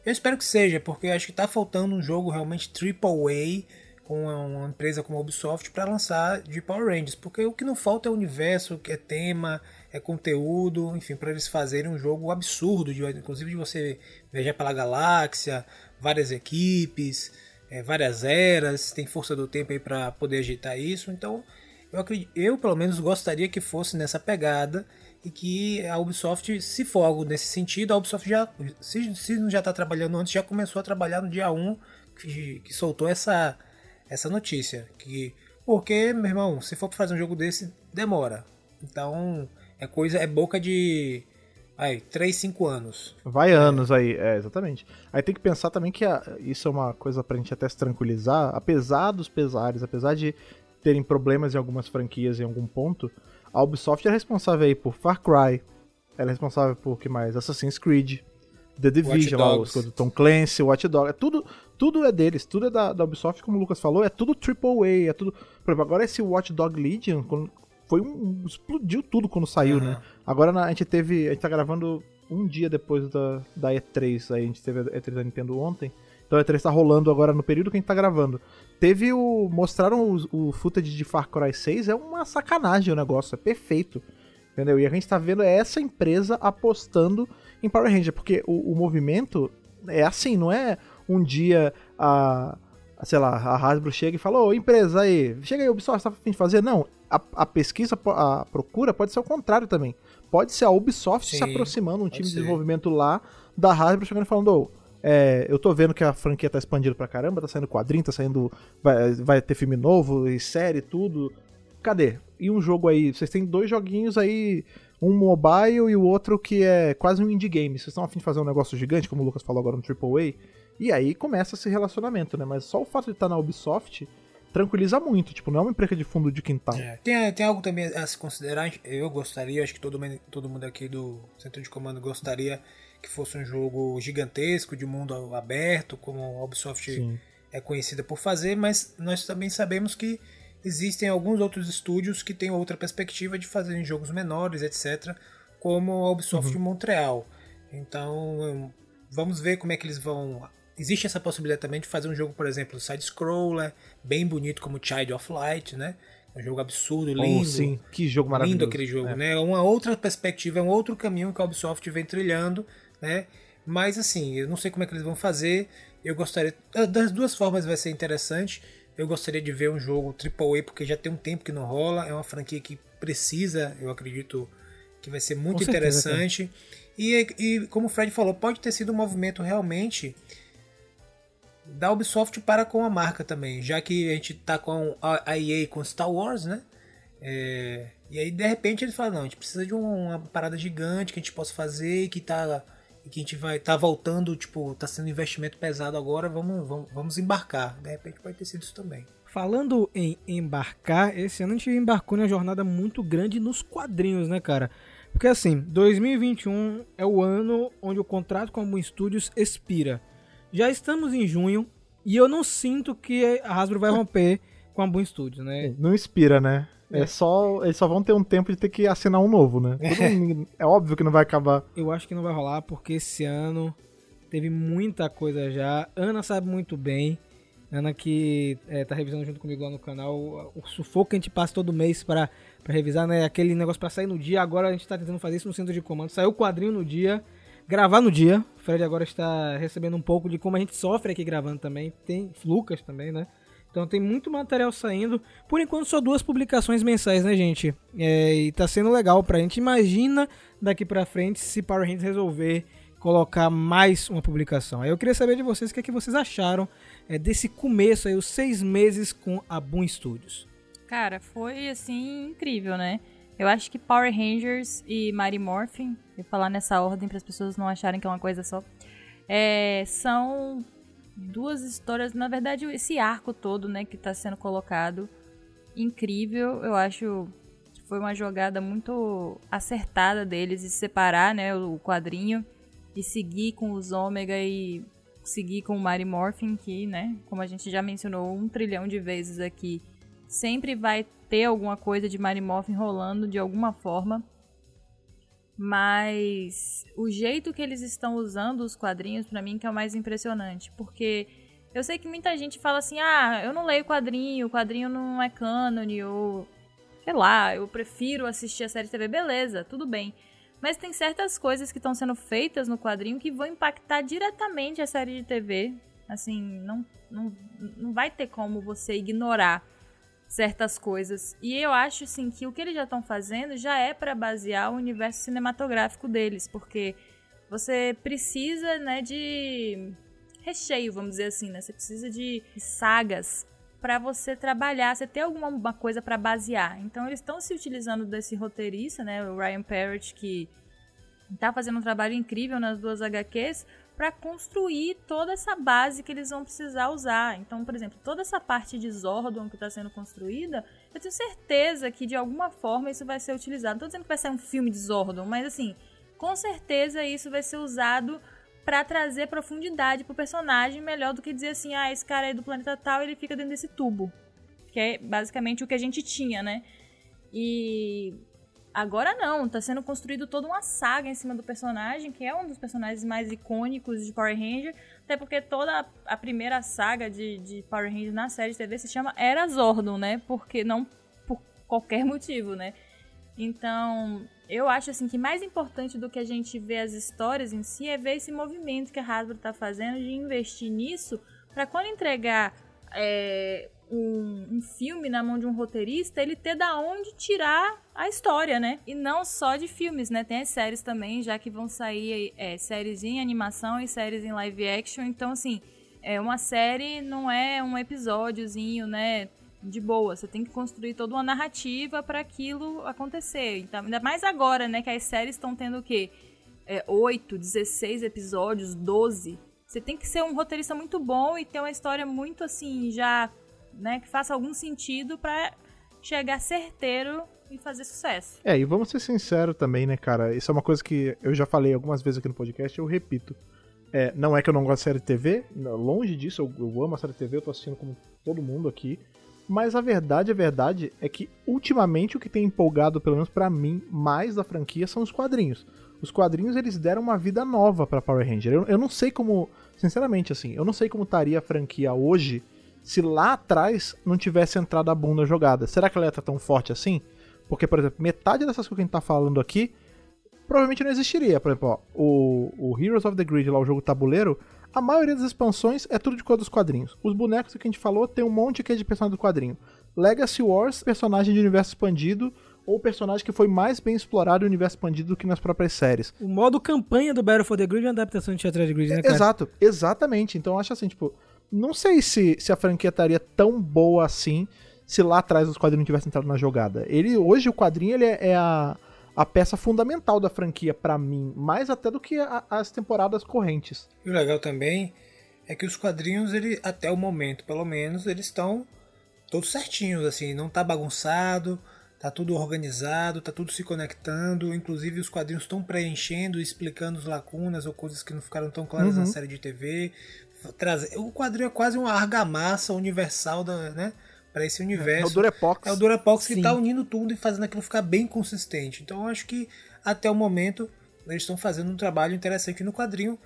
Eu espero que seja, porque eu acho que está faltando um jogo realmente AAA com uma empresa como a Ubisoft para lançar de Power Rangers, porque o que não falta é universo, é tema, é conteúdo, enfim, para eles fazerem um jogo absurdo, de, inclusive de você viajar pela galáxia, várias equipes, é, várias eras, tem força do tempo aí para poder agitar isso, então eu, acredito, eu pelo menos gostaria que fosse nessa pegada e que a Ubisoft, se for nesse sentido, a Ubisoft já, se, se não já está trabalhando antes, já começou a trabalhar no dia 1 que, que soltou essa, essa notícia. Que, porque, meu irmão, se for fazer um jogo desse, demora. Então, é coisa, é boca de. Aí, 3, 5 anos. Vai anos aí, é, exatamente. Aí tem que pensar também que a, isso é uma coisa pra gente até se tranquilizar, apesar dos pesares, apesar de terem problemas em algumas franquias em algum ponto, a Ubisoft é responsável aí por Far Cry, ela é responsável por que mais? Assassin's Creed, The Division, lá, os do Tom Clancy, Watch Dogs, é tudo, tudo é deles, tudo é da, da, Ubisoft, como o Lucas falou, é tudo AAA, é tudo... Por exemplo, agora esse Watch Dog Legion foi um... explodiu tudo quando saiu, uhum. né? Agora a gente teve, a gente tá gravando um dia depois da, da E3, aí a gente teve a E3 da Nintendo ontem, então a E3 tá rolando agora no período que a gente tá gravando. Teve o. Mostraram o, o footage de Far Cry 6, é uma sacanagem o negócio, é perfeito. Entendeu? E a gente tá vendo essa empresa apostando em Power Ranger, porque o, o movimento é assim, não é um dia a. Sei lá, a Hasbro chega e fala, ô empresa aí, chega aí, o Ubisoft tá a fim de fazer? Não, a, a, pesquisa, a procura pode ser o contrário também. Pode ser a Ubisoft Sim, se aproximando, um time ser. de desenvolvimento lá da Hasbro chegando e falando, ô, é, eu tô vendo que a franquia tá expandindo pra caramba, tá saindo quadrinho, tá saindo. Vai, vai ter filme novo e série, tudo. Cadê? E um jogo aí? Vocês têm dois joguinhos aí, um mobile e o outro que é quase um indie game. Vocês estão afim de fazer um negócio gigante, como o Lucas falou agora no AAA. E aí começa esse relacionamento, né? Mas só o fato de estar tá na Ubisoft tranquiliza muito, tipo, não é uma empresa de fundo de quintal. É. Tem, tem algo também a se considerar, eu gostaria, acho que todo, todo mundo aqui do centro de comando gostaria que fosse um jogo gigantesco, de mundo aberto, como a Ubisoft Sim. é conhecida por fazer, mas nós também sabemos que existem alguns outros estúdios que têm outra perspectiva de fazerem jogos menores, etc., como a Ubisoft uhum. Montreal. Então, vamos ver como é que eles vão. Existe essa possibilidade também de fazer um jogo, por exemplo, side-scroller, bem bonito como Child of Light, né? Um jogo absurdo, oh, lindo. Oh, sim, que jogo maravilhoso. Lindo aquele jogo, é. né? Uma outra perspectiva, é um outro caminho que a Ubisoft vem trilhando né? Mas assim, eu não sei como é que eles vão fazer. Eu gostaria. Ah, das duas formas vai ser interessante. Eu gostaria de ver um jogo AAA, porque já tem um tempo que não rola. É uma franquia que precisa, eu acredito que vai ser muito interessante. E, e como o Fred falou, pode ter sido um movimento realmente da Ubisoft para com a marca também, já que a gente tá com a EA com Star Wars, né? É, e aí de repente eles falam, não, a gente precisa de uma parada gigante que a gente possa fazer e que tá que a gente vai tá voltando, tipo, tá sendo um investimento pesado agora, vamos, vamos, vamos embarcar. De repente pode ter sido isso também. Falando em embarcar, esse ano a gente embarcou numa jornada muito grande nos quadrinhos, né, cara? Porque assim, 2021 é o ano onde o contrato com a Boom Studios expira. Já estamos em junho e eu não sinto que a Hasbro vai romper [laughs] com a Boom Studios, né? Não expira, né? É. é só. Eles só vão ter um tempo de ter que assinar um novo, né? Mundo, é óbvio que não vai acabar. Eu acho que não vai rolar, porque esse ano teve muita coisa já. Ana sabe muito bem. Ana que é, tá revisando junto comigo lá no canal. O sufoco que a gente passa todo mês para revisar, né? Aquele negócio para sair no dia. Agora a gente tá tentando fazer isso no centro de comando. Saiu o quadrinho no dia. Gravar no dia. O Fred agora está recebendo um pouco de como a gente sofre aqui gravando também. Tem Lucas também, né? Então tem muito material saindo. Por enquanto só duas publicações mensais, né, gente? É, e tá sendo legal pra gente. Imagina daqui pra frente se Power Rangers resolver colocar mais uma publicação. Aí eu queria saber de vocês o que, é que vocês acharam é, desse começo aí, os seis meses com a Boom Studios. Cara, foi assim incrível, né? Eu acho que Power Rangers e Mighty Morphin, vou falar nessa ordem para as pessoas não acharem que é uma coisa só, é, são duas histórias, na verdade, esse arco todo, né, que está sendo colocado, incrível. Eu acho que foi uma jogada muito acertada deles de separar, né, o quadrinho e seguir com os Ômega e seguir com o Mary Morphin, que, né, como a gente já mencionou um trilhão de vezes aqui, Sempre vai ter alguma coisa de Mary Morphin rolando de alguma forma. Mas o jeito que eles estão usando os quadrinhos, pra mim, que é o mais impressionante. Porque eu sei que muita gente fala assim: ah, eu não leio quadrinho, o quadrinho não é cânone, ou sei lá, eu prefiro assistir a série TV. Beleza, tudo bem. Mas tem certas coisas que estão sendo feitas no quadrinho que vão impactar diretamente a série de TV. Assim, não, não, não vai ter como você ignorar certas coisas. E eu acho assim que o que eles já estão fazendo já é para basear o universo cinematográfico deles, porque você precisa, né, de recheio, vamos dizer assim, né? Você precisa de sagas para você trabalhar, você ter alguma uma coisa para basear. Então eles estão se utilizando desse roteirista, né, o Ryan Parrott que tá fazendo um trabalho incrível nas duas HQs para construir toda essa base que eles vão precisar usar. Então, por exemplo, toda essa parte de Zordon que está sendo construída, eu tenho certeza que de alguma forma isso vai ser utilizado. Não tô dizendo que vai ser um filme de Zordon, mas assim, com certeza isso vai ser usado para trazer profundidade pro personagem melhor do que dizer assim, ah, esse cara é do planeta tal, ele fica dentro desse tubo. Que é basicamente o que a gente tinha, né? E Agora não, tá sendo construído toda uma saga em cima do personagem, que é um dos personagens mais icônicos de Power Ranger, até porque toda a primeira saga de, de Power Ranger na série de TV se chama Era Zordon, né? Porque não por qualquer motivo, né? Então, eu acho assim que mais importante do que a gente ver as histórias em si é ver esse movimento que a Hasbro tá fazendo de investir nisso para quando entregar é, um, um, filme na mão de um roteirista, ele ter da onde tirar a história, né? E não só de filmes, né? Tem as séries também, já que vão sair é, séries em animação e séries em live action. Então, assim, é, uma série não é um episódiozinho, né? De boa, você tem que construir toda uma narrativa para aquilo acontecer. Então, ainda mais agora, né? Que as séries estão tendo o quê? É, 8, 16 episódios, 12. Você tem que ser um roteirista muito bom e ter uma história muito assim, já né, que faça algum sentido para chegar certeiro e fazer sucesso. É, e vamos ser sinceros também, né, cara? Isso é uma coisa que eu já falei algumas vezes aqui no podcast, eu repito. É, não é que eu não gosto de série TV, longe disso, eu, eu amo a série TV, eu tô assistindo como todo mundo aqui. Mas a verdade, a verdade é que ultimamente o que tem empolgado, pelo menos para mim, mais da franquia são os quadrinhos. Os quadrinhos eles deram uma vida nova para Power Ranger. Eu, eu não sei como, sinceramente assim, eu não sei como estaria a franquia hoje se lá atrás não tivesse entrado a bunda jogada. Será que ela ia estar tão forte assim? Porque, por exemplo, metade dessas coisas que a gente tá falando aqui provavelmente não existiria. Por exemplo, ó, o, o Heroes of the Grid, lá o jogo tabuleiro, a maioria das expansões é tudo de cor dos quadrinhos. Os bonecos que a gente falou tem um monte que é de personagem do quadrinho. Legacy Wars, personagem de universo expandido, ou personagem que foi mais bem explorado no universo expandido do que nas próprias séries. O modo campanha do Battle for the Grid é uma adaptação de Teatro de Grid, né, cara? Exato, exatamente. Então eu acho assim, tipo, não sei se, se a franquia estaria tão boa assim se lá atrás os quadrinhos tivessem entrado na jogada. Ele hoje o quadrinho ele é, é a, a peça fundamental da franquia para mim, mais até do que a, as temporadas correntes. E o legal também é que os quadrinhos ele até o momento, pelo menos, eles estão todos certinhos assim, não tá bagunçado, tá tudo organizado, tá tudo se conectando, inclusive os quadrinhos estão preenchendo, explicando as lacunas ou coisas que não ficaram tão claras Uhum. na série de TV. Trazer, o quadrinho é quase uma argamassa universal da, né, para esse É universo. o Durepox. É o Durapox que está unindo tudo e fazendo aquilo ficar bem consistente. Então eu acho que até o momento eles estão fazendo um trabalho interessante no quadrinho.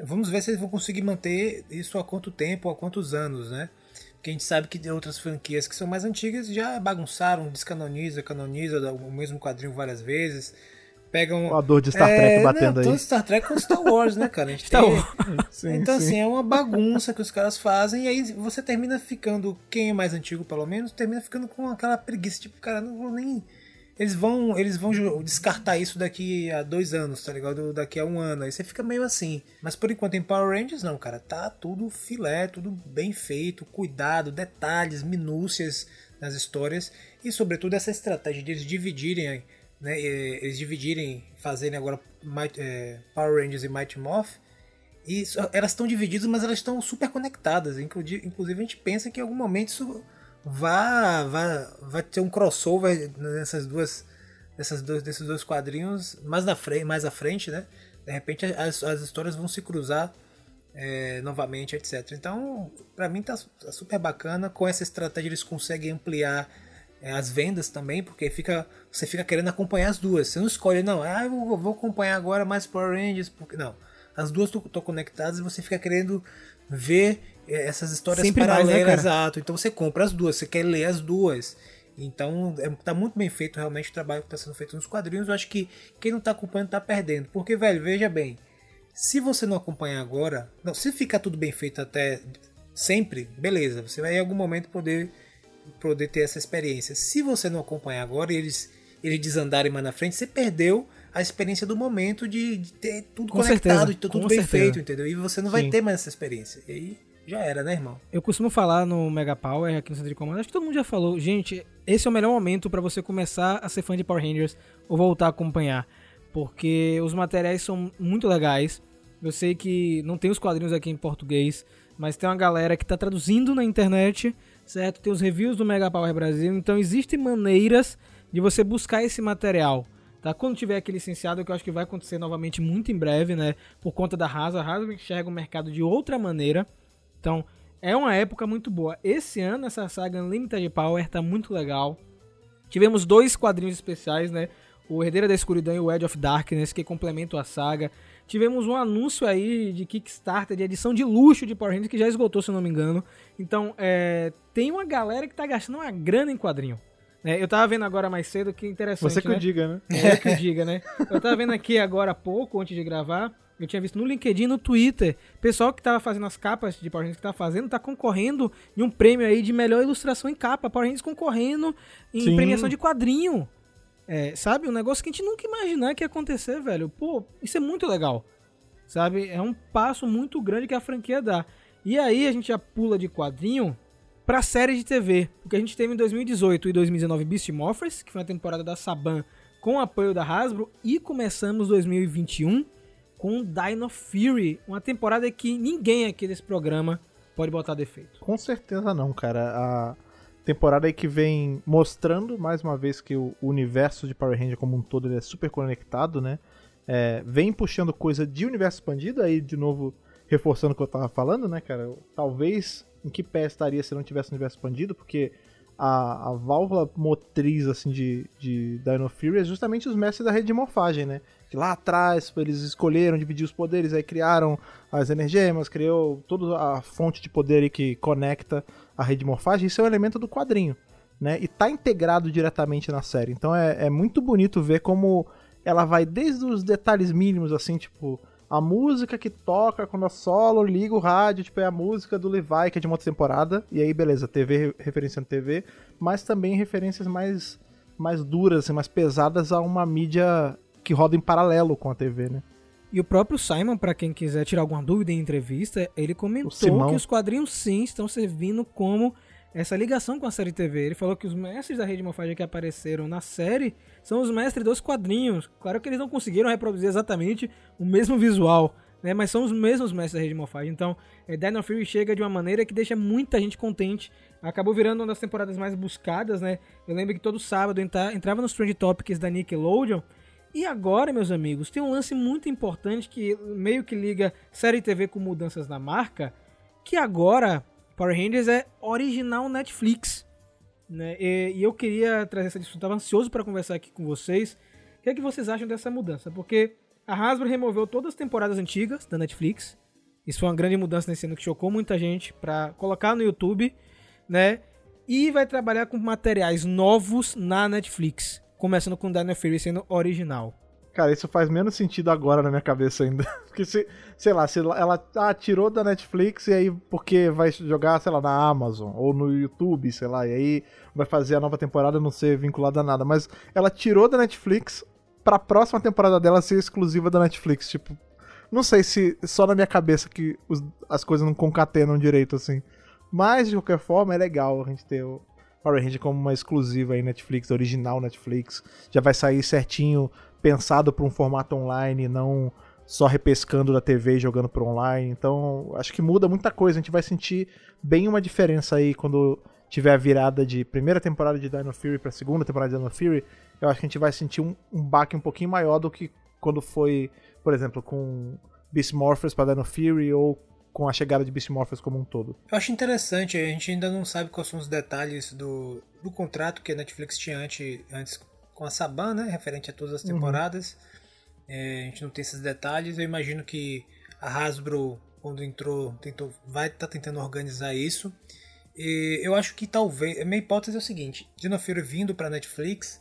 Vamos ver se eles vão conseguir manter isso há quanto tempo, há quantos anos, né? Porque a gente sabe que outras franquias que são mais antigas já bagunçaram, descanoniza, canoniza o mesmo quadrinho várias vezes. Pegam. A dor de Star Trek batendo não, aí. Tanto Star Trek quanto Star Wars, né, cara? A gente [laughs] Star tem-. Sim, então, sim. assim, é uma bagunça que os caras fazem, e aí você termina ficando, quem é mais antigo pelo menos, termina ficando com aquela preguiça, tipo, cara, não vou nem. Eles vão, eles vão descartar isso daqui a dois anos, tá ligado? Daqui a um ano. Aí você fica meio assim. Mas por enquanto em Power Rangers, não, cara. Tá tudo filé, tudo bem feito, cuidado, detalhes, minúcias nas histórias. E sobretudo essa estratégia de eles dividirem, né? eh, Eles dividirem, fazerem agora Might- eh, Power Rangers e Mighty Morph. E elas estão divididas, mas elas estão super conectadas. Inclusive, a gente pensa que em algum momento isso vai, ter um crossover nessas duas, nessas dois, desses dois quadrinhos mais, na frente, mais à frente, né? De repente as, as histórias vão se cruzar é, novamente, etc. Então, pra mim tá, tá super bacana. Com essa estratégia eles conseguem ampliar é, as vendas também, porque fica, você fica querendo acompanhar as duas. Você não escolhe, não, ah, eu vou, acompanhar agora mais Power Rangers, porque não. As duas estão conectadas e você fica querendo ver é, essas histórias Sempre né, paralelas, cara? exato. Então você compra as duas, você quer ler as duas. Então é, tá muito bem feito realmente o trabalho que está sendo feito nos quadrinhos. Eu acho que quem não tá acompanhando tá perdendo. Porque, velho, veja bem, se você não acompanhar agora, não, se ficar tudo bem feito até sempre, beleza, você vai em algum momento poder poder ter essa experiência. Se você não acompanhar agora e eles eles desandarem mais na frente, você perdeu a experiência do momento de, de ter tudo Com conectado, certeza, de ter tudo com bem certeza. feito, entendeu? E você não vai Sim. ter mais essa experiência. E aí já era, né, irmão? Eu costumo falar no Mega Power, aqui no Centro de Comando, acho que todo mundo já falou, gente, esse é o melhor momento pra você começar a ser fã de Power Rangers ou voltar a acompanhar, porque os materiais são muito legais. Eu sei que não tem os quadrinhos aqui em português, mas tem uma galera que tá traduzindo na internet, certo? Tem os reviews do Mega Power Brasil, então existem maneiras de você buscar esse material. Tá? Quando tiver aqui licenciado, que eu acho que vai acontecer novamente muito em breve, né? Por conta da Rasa. A Rasa enxerga o mercado de outra maneira. Então, é uma época muito boa. Esse ano, essa saga Unlimited Power tá muito legal. Tivemos dois quadrinhos especiais, né? O Herdeira da Escuridão e o Edge of Darkness, que complementam a saga. Tivemos um anúncio aí de Kickstarter, de edição de luxo de Power Rangers, que já esgotou, se eu não me engano. Então, é, tem uma galera que tá gastando uma grana em quadrinho. né? eu tava vendo agora mais cedo, que interessante, Você que né? o diga, né? É que eu diga, né? Eu tava vendo aqui agora há pouco, antes de gravar, eu tinha visto no LinkedIn no Twitter, pessoal que tava fazendo as capas de Power Rangers que tá fazendo, tá concorrendo em um prêmio aí de melhor ilustração em capa. Power Rangers concorrendo em Sim. premiação de quadrinho. É, sabe? Um negócio que a gente nunca imaginar que ia acontecer, velho. Pô, isso é muito legal. Sabe? É um passo muito grande que a franquia dá. E aí a gente já pula de quadrinho pra série de TV. Porque a gente teve em 2018 e 2019 Beast Morphers, que foi uma temporada da Saban com apoio da Hasbro. E começamos 2021 com Dino Fury. Uma temporada que ninguém aqui desse programa pode botar defeito. Com certeza não, cara. A temporada aí que vem mostrando mais uma vez que o universo de Power Ranger como um todo ele é super conectado, né? É, vem puxando coisa de universo expandido, aí de novo reforçando o que eu tava falando, né, cara? Talvez em que pé estaria se não tivesse universo expandido, porque a, a válvula motriz assim de, de Dino Fury é justamente os mestres da rede de morfagem, né? Que lá atrás eles escolheram dividir os poderes, aí criaram as energemas, criou toda a fonte de poder aí que conecta a rede de morfagem. Isso é um elemento do quadrinho, né? E tá integrado diretamente na série. Então é, é muito bonito ver como ela vai desde os detalhes mínimos, assim, tipo, a música que toca quando a solo liga o rádio, tipo, é a música do Levi, que é de uma outra temporada, e aí, beleza, TV, referenciando TV, mas também referências mais, mais duras, assim, mais pesadas a uma mídia que roda em paralelo com a TV, né? E o próprio Simon, pra quem quiser tirar alguma dúvida em entrevista, ele comentou que os quadrinhos sim estão servindo como essa ligação com a série TV. Ele falou que os mestres da rede de morfagem que apareceram na série são os mestres dos quadrinhos. Claro que eles não conseguiram reproduzir exatamente o mesmo visual, né? Mas são os mesmos mestres da rede de morfagem. Então, é, Dino Fury chega de uma maneira que deixa muita gente contente. Acabou virando uma das temporadas mais buscadas, né? Eu lembro que todo sábado entra- entrava nos Trend Topics da Nickelodeon. E agora, meus amigos, tem um lance muito importante que meio que liga série TV com mudanças na marca, que agora Power Rangers é original Netflix. Né? E, e eu queria trazer essa discussão, estava ansioso para conversar aqui com vocês. O que é que vocês acham dessa mudança? Porque a Hasbro removeu todas as temporadas antigas da Netflix. Isso foi uma grande mudança nesse ano que chocou muita gente para colocar no YouTube, né? E vai trabalhar com materiais novos na Netflix, começando com Dino Fury sendo original. Cara, isso faz menos sentido agora na minha cabeça ainda. [laughs] Porque se, sei lá, se ela ah, tirou da Netflix e aí porque vai jogar, sei lá, na Amazon ou no YouTube, sei lá, e aí vai fazer a nova temporada não ser vinculada a nada. Mas ela tirou da Netflix pra próxima temporada dela ser exclusiva da Netflix. Tipo, não sei se só na minha cabeça que os- as coisas não concatenam direito assim. Mas, de qualquer forma, é legal a gente ter o Power Ranger como uma exclusiva aí Netflix, original Netflix. Já vai sair certinho, pensado para um formato online, não só repescando da TV e jogando pro online. Então, acho que muda muita coisa. A gente vai sentir bem uma diferença aí quando tiver a virada de primeira temporada de Dino Fury pra segunda temporada de Dino Fury. Eu acho que a gente vai sentir um, um baque um pouquinho maior do que quando foi, por exemplo, com Beast Morphers pra Dino Fury ou com a chegada de Beast Morphers como um todo. Eu acho interessante, a gente ainda não sabe quais são os detalhes do, do contrato que a Netflix tinha antes, antes com a Saban, né? Referente a todas as temporadas. É, a gente não tem esses detalhes. Eu imagino que a Hasbro, quando entrou, tentou, vai estar tentando organizar isso. E eu acho que talvez. A minha hipótese é o seguinte: Dino Fury vindo para Netflix,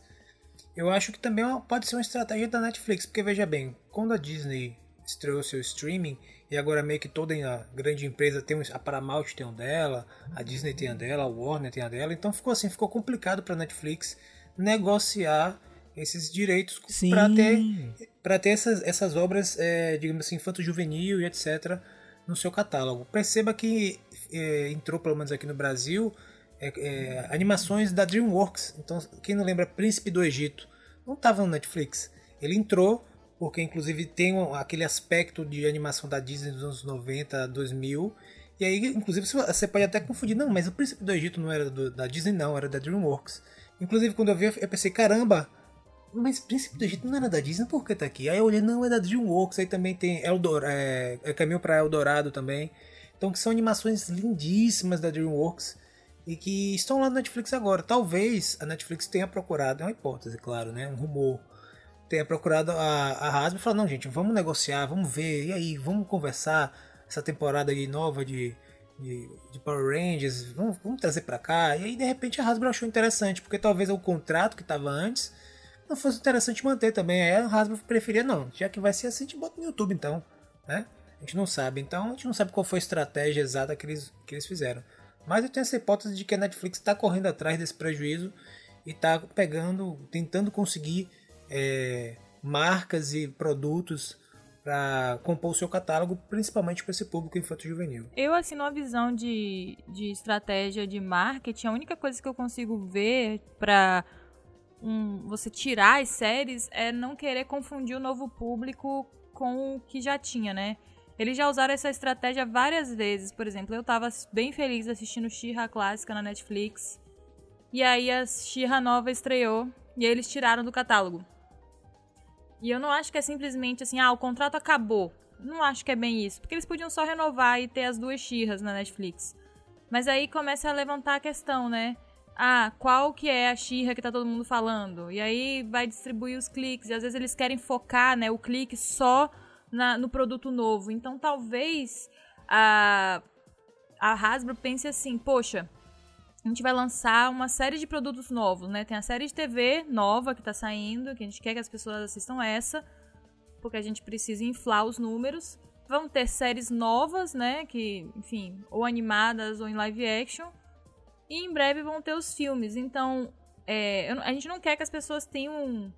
eu acho que também é pode ser uma estratégia da Netflix. Porque veja bem, quando a Disney estreou seu streaming, e agora meio que toda a grande empresa tem um, a Paramount tem um dela, a Disney tem a dela, a Warner tem a dela, então ficou assim, ficou complicado para Netflix negociar esses direitos para ter para ter essas, essas obras, é, digamos assim, infanto-juvenil e etc. no seu catálogo. Perceba que é, entrou, pelo menos aqui no Brasil, é, é, animações da DreamWorks. Então, quem não lembra Príncipe do Egito, não estava no Netflix. Ele entrou, porque inclusive tem aquele aspecto de animação da Disney dos anos 90, 2000. E aí, inclusive, você- pode até confundir. Não, mas o Príncipe do Egito não era do- da Disney, não, era da DreamWorks. Inclusive, quando eu vi, eu pensei, caramba, mas Príncipe do Egito não era da Disney, por que tá aqui? Aí eu olhei, não, é da DreamWorks, aí também tem Eldor, é, é Caminho para Eldorado também. Então que são animações lindíssimas da DreamWorks e que estão lá no Netflix agora. Talvez a Netflix tenha procurado, é uma hipótese, claro, né? Um rumor. Tenha procurado a, a Hasbro e falado, não, gente, vamos negociar, vamos ver, e aí, vamos conversar essa temporada aí nova de, de, de Power Rangers, vamos, vamos trazer pra cá. E aí, de repente, a Hasbro achou interessante, porque talvez o contrato que tava antes não fosse interessante manter também. Aí a Hasbro preferia, não, já que vai ser assim, a gente bota no YouTube então, né? A gente não sabe, então a gente não sabe qual foi a estratégia exata que eles, que eles fizeram. Mas eu tenho essa hipótese de que a Netflix está correndo atrás desse prejuízo e está pegando, tentando conseguir é, marcas e produtos para compor o seu catálogo, principalmente para esse público infanto-juvenil. Eu, assim, numa visão de, de estratégia de marketing, a única coisa que eu consigo ver pra um, você tirar as séries é não querer confundir o novo público com o que já tinha, né? Eles já usaram essa estratégia várias vezes. Por exemplo, eu tava bem feliz assistindo She-Ra clássica na Netflix. E aí a She-Ra nova estreou e eles tiraram do catálogo. E eu não acho que é simplesmente assim, ah, o contrato acabou. Não acho que é bem isso. Porque eles podiam só renovar e ter as duas She-Ras na Netflix. Mas aí começa a levantar a questão, né? Ah, qual que é a She-Ra que tá todo mundo falando? E aí vai distribuir os cliques. E às vezes eles querem focar, né, o clique só na- no produto novo. Então talvez a, a Hasbro pense assim, poxa, a gente vai lançar uma série de produtos novos, né? Tem a série de TV nova que tá saindo, que a gente quer que as pessoas assistam essa, porque a gente precisa inflar os números. Vão ter séries novas, né? Que, enfim, ou animadas ou em live action. E em breve vão ter os filmes. Então, é, a gente não quer que as pessoas tenham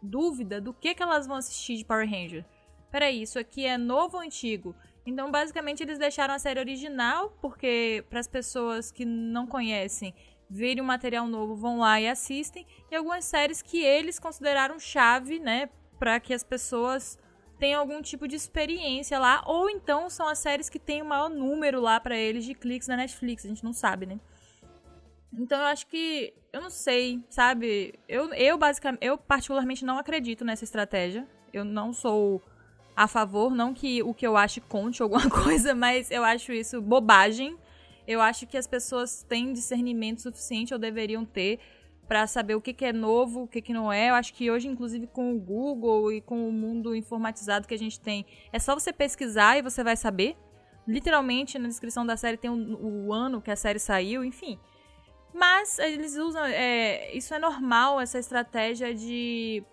dúvida do que, que elas vão assistir de Power Ranger. Peraí, isso aqui é novo ou antigo? Então, basicamente, eles deixaram a série original, porque para as pessoas que não conhecem, verem o material novo, vão lá e assistem. E algumas séries que eles consideraram chave, né, para que as pessoas tenham algum tipo de experiência lá, ou então são as séries que têm o maior número lá para eles de cliques na Netflix, a gente não sabe, né? Então eu acho que eu não sei, sabe? Eu eu basicamente eu particularmente não acredito nessa estratégia. Eu não sou a favor, não que o que eu acho conte [laughs] alguma coisa, mas eu acho isso bobagem. Eu acho que as pessoas têm discernimento suficiente ou deveriam ter para saber o que, que é novo, o que, que não é. Eu acho que hoje, inclusive, com o Google e com o mundo informatizado que a gente tem, é só você pesquisar e você vai saber. Literalmente, na descrição da série tem o, o ano que a série saiu, enfim. Mas eles usam. é, isso é normal, essa estratégia de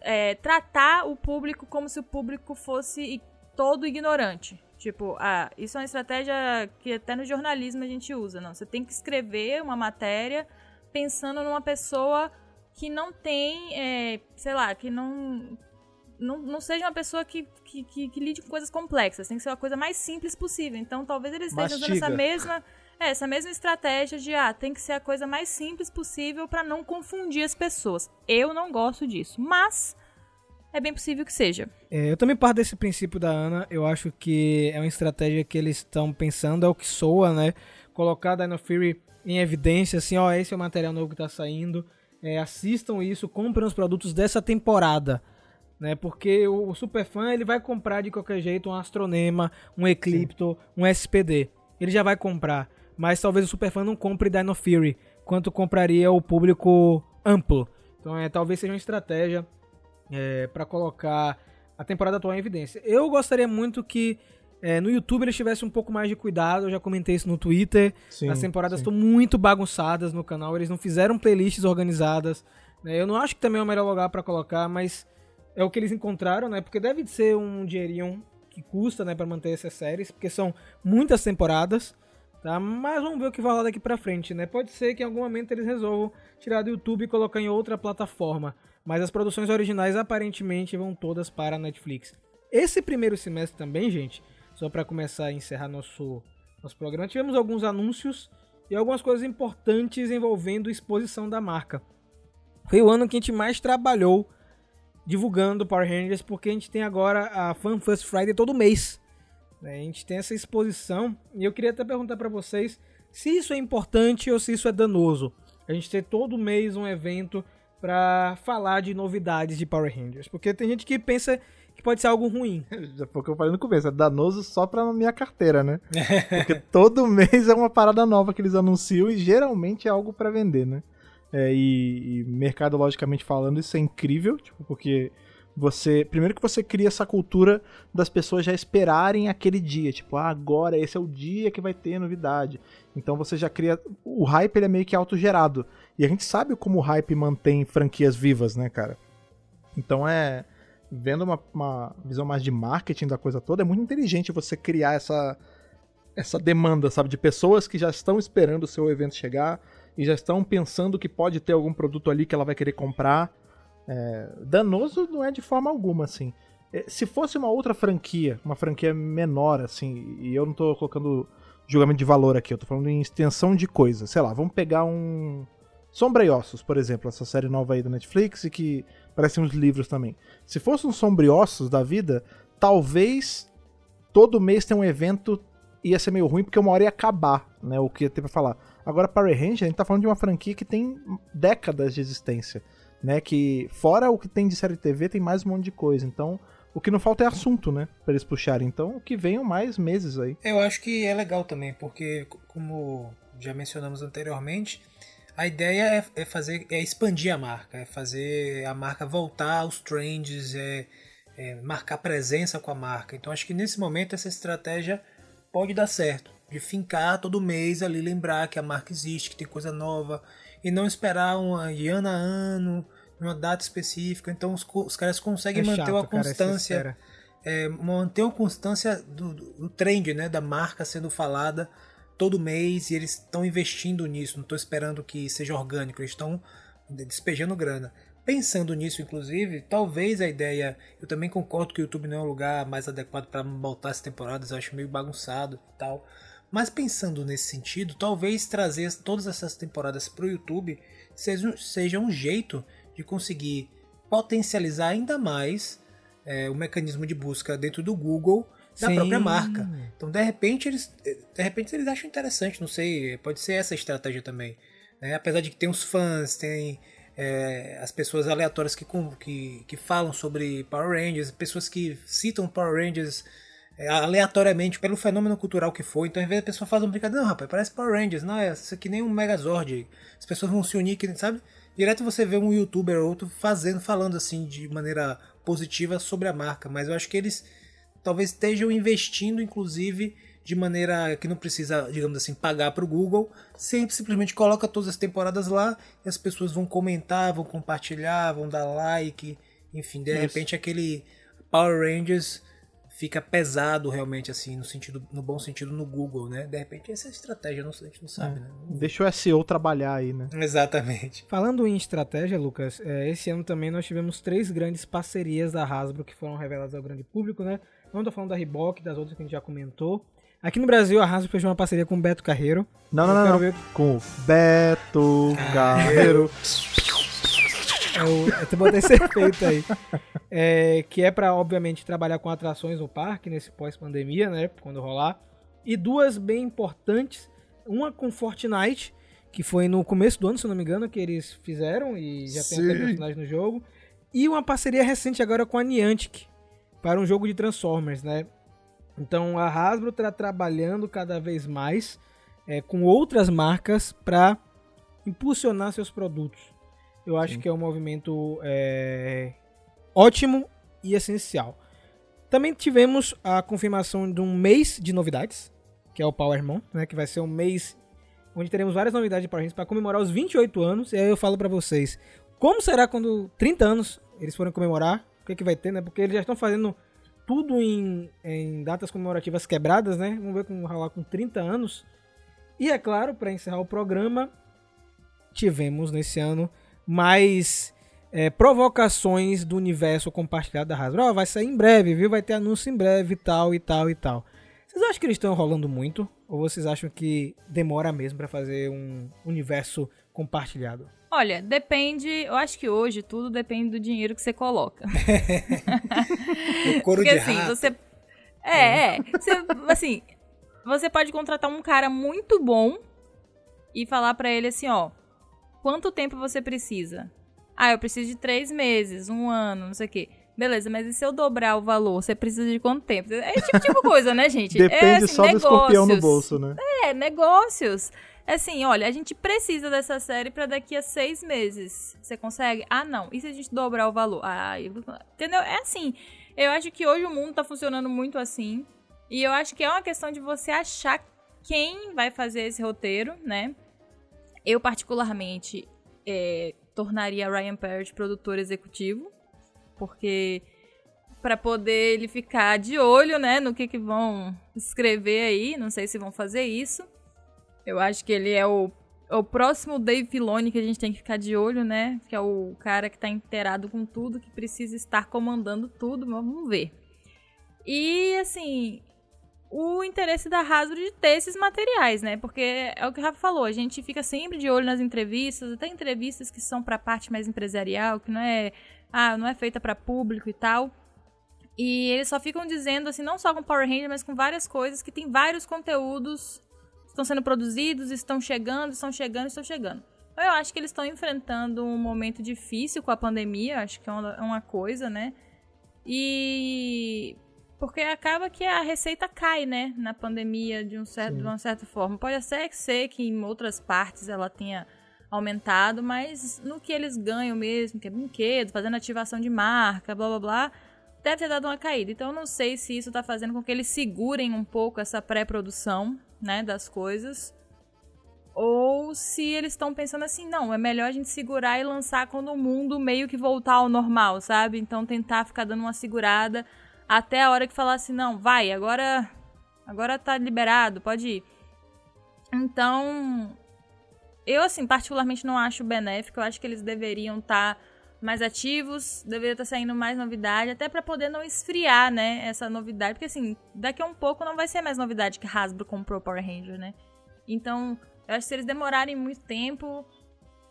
é, tratar o público como se o público fosse todo ignorante. Tipo, ah, isso é uma estratégia que até no jornalismo a gente usa. Não, você tem que escrever uma matéria pensando numa pessoa que não tem, é, sei lá, que não, não, não seja uma pessoa que, que, que, que lide com coisas complexas. Tem que ser uma coisa mais simples possível. Então, talvez eles estejam usando essa mesma, essa mesma estratégia de, ah, tem que ser a coisa mais simples possível para não confundir as pessoas. Eu não gosto disso, mas é bem possível que seja. É, eu também parto desse princípio da Ana. Eu acho que é uma estratégia que eles estão pensando, é o que soa, né? Colocar Dino Fury em evidência, assim, ó, esse é o material novo que tá saindo. É, assistam isso, comprem os produtos dessa temporada. né? Porque o, o superfã ele vai comprar de qualquer jeito um Astronema, um Eclipto, um SPD. Ele já vai comprar. Mas talvez o superfã não compre Dino Fury, quanto compraria o público amplo. Então é, talvez seja uma estratégia é, para colocar a temporada atual em evidência. Eu gostaria muito que é, no YouTube eles tivessem um pouco mais de cuidado. Eu já comentei isso no Twitter. Sim, As temporadas estão muito bagunçadas no canal. Eles não fizeram playlists organizadas. né? Eu não acho que também é o melhor lugar para colocar, mas é o que eles encontraram, né? Porque deve ser um dinheirinho que custa, né, para manter essas séries, porque são muitas temporadas, tá? Mas vamos ver o que vai rolar daqui pra frente, né? Pode ser que em algum momento eles resolvam tirar do YouTube e colocar em outra plataforma, mas as produções originais aparentemente vão todas para a Netflix. Esse primeiro semestre também, gente, só para começar a encerrar nosso nosso programa, tivemos alguns anúncios e algumas coisas importantes envolvendo exposição da marca. Foi o ano que a gente mais trabalhou divulgando Power Rangers, porque a gente tem agora a Fan First Friday todo mês. Né? A gente tem essa exposição e eu queria até perguntar para vocês se isso é importante ou se isso é danoso. A gente ter todo mês um evento para falar de novidades de Power Rangers, porque tem gente que pensa que pode ser algo ruim. Já foi o que eu falei no começo, é danoso só pra minha carteira, né? [laughs] Porque todo mês é uma parada nova que eles anunciam e geralmente é algo pra vender, né? É, e, e mercadologicamente falando, isso é incrível, tipo, porque você. Primeiro que você cria essa cultura das pessoas já esperarem aquele dia. Tipo, ah, agora esse é o dia que vai ter novidade. Então você já cria. O hype ele é meio que autogerado. E a gente sabe como o hype mantém franquias vivas, né, cara? Então é. Vendo uma, uma visão mais de marketing da coisa toda, é muito inteligente você criar essa, essa demanda, sabe? De pessoas que já estão esperando o seu evento chegar e já estão pensando que pode ter algum produto ali que ela vai querer comprar. É, danoso não é de forma alguma, assim. É, Se fosse uma outra franquia, uma franquia menor, assim, e eu não tô colocando julgamento de valor aqui, eu tô falando em extensão de coisa. Sei lá, vamos pegar um. Sombra e Ossos, por exemplo, essa série nova aí da Netflix e que parece uns livros também. Se fosse um Sombra e Ossos da vida, talvez todo mês tem um evento ia ser meio ruim porque uma hora ia acabar, né? O que ia ter pra falar. Agora, Power Rangers, a gente tá falando de uma franquia que tem décadas de existência, né? Que fora o que tem de série de TV, tem mais um monte de coisa. Então, o que não falta é assunto, né? Pra eles puxarem. Então, que venham mais meses aí. Eu acho que é legal também, porque como já mencionamos anteriormente, a ideia é, é fazer, é expandir a marca, é fazer a marca voltar aos trends, é, é marcar presença com a marca. Então acho que nesse momento essa estratégia pode dar certo, de fincar todo mês ali, lembrar que a marca existe, que tem coisa nova, e não esperar de ano a ano, numa data específica. Então os, os caras conseguem É manter chato, uma cara, essa constância espera. é, manter uma constância do, do, trend, né, da marca sendo falada todo mês e eles estão investindo nisso, não estou esperando que seja orgânico, eles estão despejando grana. Pensando nisso, inclusive, talvez a ideia. Eu também concordo que o YouTube não é o lugar mais adequado para botar as temporadas, eu acho meio bagunçado e tal. Mas pensando nesse sentido, talvez trazer todas essas temporadas para o YouTube seja, seja um jeito de conseguir potencializar ainda mais é, o mecanismo de busca dentro do Google da Sim. própria marca. Então, de repente, eles, de repente, eles acham interessante, não sei, pode ser essa a estratégia também. né? Apesar de que tem os fãs, tem é, as pessoas aleatórias que, que, que falam sobre Power Rangers, pessoas que citam Power Rangers é, aleatoriamente pelo fenômeno cultural que foi. Então, às vezes a pessoa faz uma brincadeira, não, rapaz, parece Power Rangers, não, é isso aqui nem um Megazord. As pessoas vão se unir, que, sabe? Direto você vê um youtuber ou outro fazendo, falando assim de maneira positiva sobre a marca, mas eu acho que eles talvez estejam investindo, inclusive, de maneira que não precisa, digamos assim, pagar para o Google. Sempre simplesmente coloca todas as temporadas lá e as pessoas vão comentar, vão compartilhar, vão dar like, enfim, de Isso. repente aquele Power Rangers fica pesado realmente assim no sentido no bom sentido no Google, né? De repente essa é a estratégia, não, a gente não sabe, né? Deixa o SEO trabalhar aí, né? Exatamente. Falando em estratégia, Lucas, é, esse ano também nós tivemos três grandes parcerias da Hasbro que foram reveladas ao grande público, né? Não tô falando da Reebok, das outras que a gente já comentou. Aqui no Brasil, a Hasbro fez uma parceria com o Beto Carreiro. Não, não, não, ver- Com o Beto Carreiro. [laughs] Eu, eu até botei esse [laughs] efeito aí. É, que é pra, obviamente, trabalhar com atrações no parque nesse pós-pandemia, né? Quando rolar. E duas bem importantes. Uma com Fortnite, que foi no começo do ano, se não me engano, que eles fizeram e já tem até Sim. personagem no jogo. E uma parceria recente agora com a Niantic para um jogo de Transformers, né? Então a Hasbro está trabalhando cada vez mais é, com outras marcas para impulsionar seus produtos. Eu acho Sim. que é um movimento é, ótimo e essencial. Também tivemos a confirmação de um mês de novidades, que é o Powermon, né? Que vai ser um mês onde teremos várias novidades de Power Rangers para comemorar os 28 anos. E aí eu falo para vocês, como será quando 30 anos eles forem comemorar? O que, é que vai ter, né? Porque eles já estão fazendo tudo em, em datas comemorativas quebradas, né? Vamos ver como rolar com 30 anos. E é claro, para encerrar o programa, tivemos nesse ano mais é, provocações do universo compartilhado da Hasbro. Ó, vai sair em breve, viu? Vai ter anúncio em breve e tal e tal e tal. Vocês acham que eles estão rolando muito? Ou vocês acham que demora mesmo para fazer um universo compartilhado? Olha, depende. Eu acho que hoje tudo depende do dinheiro que você coloca. [laughs] O couro Porque de assim, rato. você. É, é. Você, assim, você pode contratar um cara muito bom e falar pra ele assim, ó. Quanto tempo você precisa? Ah, eu preciso de três meses, um ano, não sei o quê. Beleza, mas e se eu dobrar o valor? Você precisa de quanto tempo? É esse tipo, de [laughs] coisa, né, gente? é, Depende assim, só do escorpião no negócios. bolso, né? É, negócios. É Assim, olha, a gente precisa dessa série pra daqui a seis meses. Você consegue? Ah, não. E se a gente dobrar o valor? Ah, eu... entendeu? É assim. Eu acho que hoje o mundo tá funcionando muito assim. E eu acho que é uma questão de você achar quem vai fazer esse roteiro, né? Eu, particularmente, é, tornaria Ryan Parrott produtor executivo. Porque para poder ele ficar de olho, né, no que, que vão escrever aí. Não sei se vão fazer isso. Eu acho que ele é o, é o próximo Dave Filoni que a gente tem que ficar de olho, né? Que é o cara que tá inteirado com tudo, que precisa estar comandando tudo, mas vamos ver. E, assim, o interesse da Hasbro de ter esses materiais, né? Porque é o que o Rafa falou, a gente fica sempre de olho nas entrevistas, até entrevistas que são pra parte mais empresarial, que não é, ah, não é feita pra público e tal. E eles só ficam dizendo, assim, não só com Power Ranger, mas com várias coisas, que tem vários conteúdos estão sendo produzidos, estão chegando, estão chegando, estão chegando. Eu acho que eles estão enfrentando um momento difícil com a pandemia, acho que é é uma coisa, né? E porque acaba que a receita cai, né, na pandemia de, um certo, de uma certa forma. Pode até ser que em outras partes ela tenha aumentado, mas no que eles ganham mesmo, que é brinquedo, fazendo ativação de marca, blá blá blá, deve ter dado uma caída. Então eu não sei se isso tá fazendo com que eles segurem um pouco essa pré-produção, né, das coisas. Ou se eles estão pensando assim, não, é melhor a gente segurar e lançar quando o mundo meio que voltar ao normal, sabe? Então tentar ficar dando uma segurada até a hora que falar assim, não, vai, agora agora tá liberado, pode ir. Então, eu assim, particularmente não acho benéfico, eu acho que eles deveriam estar mais ativos, deveria estar saindo mais novidade, até pra poder não esfriar, né, essa novidade, porque assim, daqui a um pouco não vai ser mais novidade que Hasbro comprou Power Ranger, né? Então, eu acho que se eles demorarem muito tempo,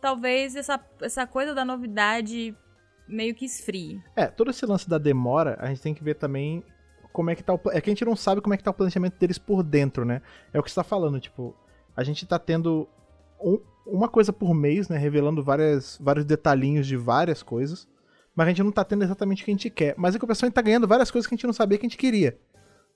talvez essa, essa coisa da novidade meio que esfrie. É, todo esse lance da demora, a gente tem que ver também como é que tá o. É que a gente não sabe como é que tá o planejamento deles por dentro, né? É o que você tá falando, tipo, a gente tá tendo um- uma coisa por mês, né? Revelando várias, vários detalhinhos de várias coisas. Mas a gente não tá tendo exatamente o que a gente quer. Mas a compensação a gente tá ganhando várias coisas que a gente não sabia que a gente queria.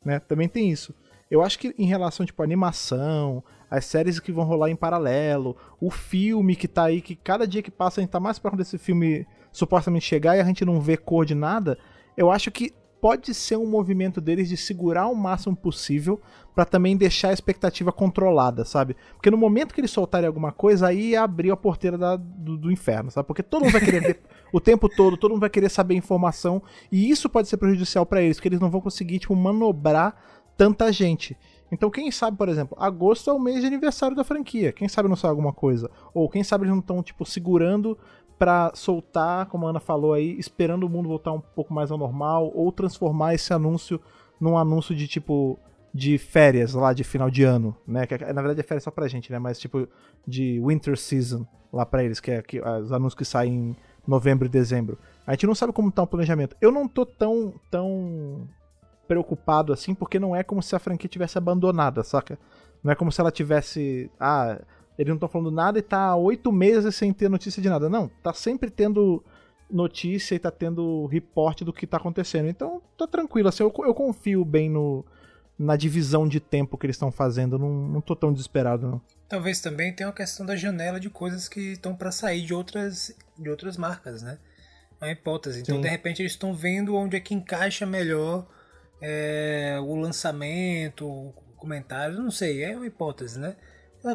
Né? Também tem isso. Eu acho que em relação, tipo, animação, as séries que vão rolar em paralelo, o filme que tá aí, que cada dia que passa a gente tá mais próximo desse filme supostamente chegar e a gente não vê cor de nada, eu acho que pode ser um movimento deles de segurar o máximo possível pra também deixar a expectativa controlada, sabe? Porque no momento que eles soltarem alguma coisa, aí abriu a porteira da- do, do inferno, sabe? Porque todo mundo vai querer ver [laughs] o tempo todo, todo mundo vai querer saber informação, e isso pode ser prejudicial pra eles, porque eles não vão conseguir, tipo, manobrar tanta gente. Então, quem sabe, por exemplo, agosto é o mês de aniversário da franquia. Quem sabe não sai alguma coisa? Ou quem sabe eles não estão, tipo, segurando pra soltar, como a Ana falou aí, esperando o mundo voltar um pouco mais ao normal, ou transformar esse anúncio num anúncio de, tipo, de férias lá de final de ano, né? Que, na verdade é férias só pra gente, né? Mas, tipo, de winter season lá pra eles, que é que, os anúncios que saem em novembro e dezembro. A gente não sabe como tá o planejamento. Eu não tô tão, tão preocupado assim, porque não é como se a franquia tivesse abandonada, saca? Não é como se ela tivesse. Ah, eles não estão falando nada e tá há oito meses sem ter notícia de nada. Não, tá sempre tendo notícia e tá tendo reporte do que tá acontecendo. Então, tá tranquilo, assim, eu, eu confio bem no, na divisão de tempo que eles estão fazendo, não, não tô tão desesperado, não. Talvez também tenha uma questão da janela de coisas que estão para sair de outras, de outras marcas, né? É uma hipótese. Então, Sim. de repente, eles estão vendo onde é que encaixa melhor é, o lançamento, o comentário, não sei, é uma hipótese, né?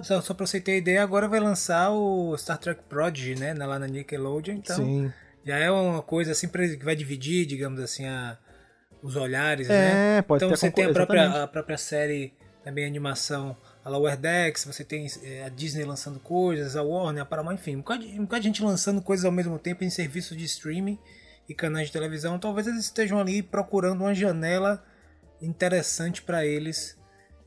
Só, só pra você ter ideia, agora vai lançar o Star Trek Prodigy, né? Lá na Nickelodeon, então Sim. já é uma coisa assim que vai dividir, digamos assim, a, os olhares, né? É, pode então ter você tem a própria, a própria série, também animação, a Lower Decks, você tem é, a Disney lançando coisas, a Warner, a Paramount, enfim, um bocado, de, um bocado de gente lançando coisas ao mesmo tempo em serviços de streaming e canais de televisão. Talvez eles estejam ali procurando uma janela interessante para eles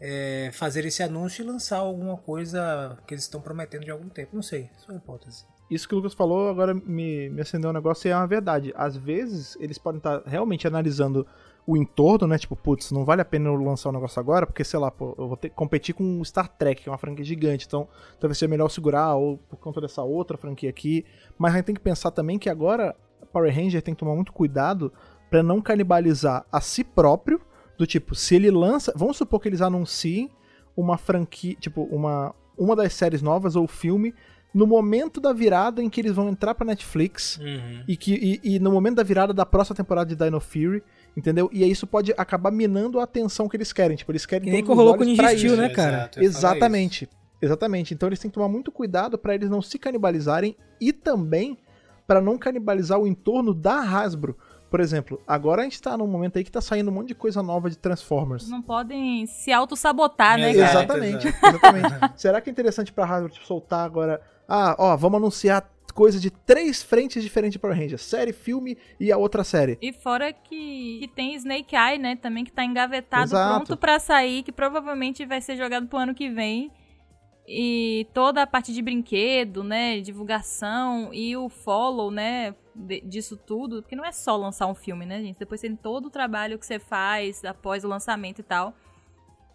é, fazer esse anúncio e lançar alguma coisa que eles estão prometendo de algum tempo. Não sei, só uma hipótese. Isso que o Lucas falou agora me, me acendeu um negócio e é uma verdade. Às vezes eles podem estar realmente analisando o entorno, né? Tipo, putz, não vale a pena eu lançar o negócio agora, porque, sei lá, pô, eu vou ter que competir com o Star Trek, que é uma franquia gigante, então talvez seja melhor segurar, ou por conta dessa outra franquia aqui. Mas a gente tem que pensar também que agora Power Ranger tem que tomar muito cuidado pra não canibalizar a si próprio, do tipo, se ele lança. Vamos supor que eles anunciem uma franquia, tipo, uma, uma das séries novas ou filme no momento da virada em que eles vão entrar pra Netflix e, que, e, e no momento da virada da próxima temporada de Dino Fury, entendeu? E aí isso pode acabar minando a atenção que eles querem. Tipo, eles querem Que nem rolou com o isso. né, cara? Exato, Exatamente. Exatamente. Então eles têm que tomar muito cuidado pra eles não se canibalizarem e também pra não canibalizar o entorno da Hasbro. Por exemplo, agora a gente tá num momento aí que tá saindo um monte de coisa nova de Transformers. Não podem se auto-sabotar, né, cara? Exatamente, exatamente. [laughs] Será que é interessante pra Hasbro tipo, soltar agora? Ah, ó, vamos anunciar coisa de três frentes diferentes de Power Rangers: série, filme e a outra série. E fora que, que tem Snake Eye, né? Também que tá engavetado, Exato. pronto pra sair, que provavelmente vai ser jogado pro ano que vem. E toda a parte de brinquedo, né? Divulgação e o follow, né? disso tudo. Porque não é só lançar um filme, né, gente? Depois tem todo o trabalho que você faz após o lançamento e tal.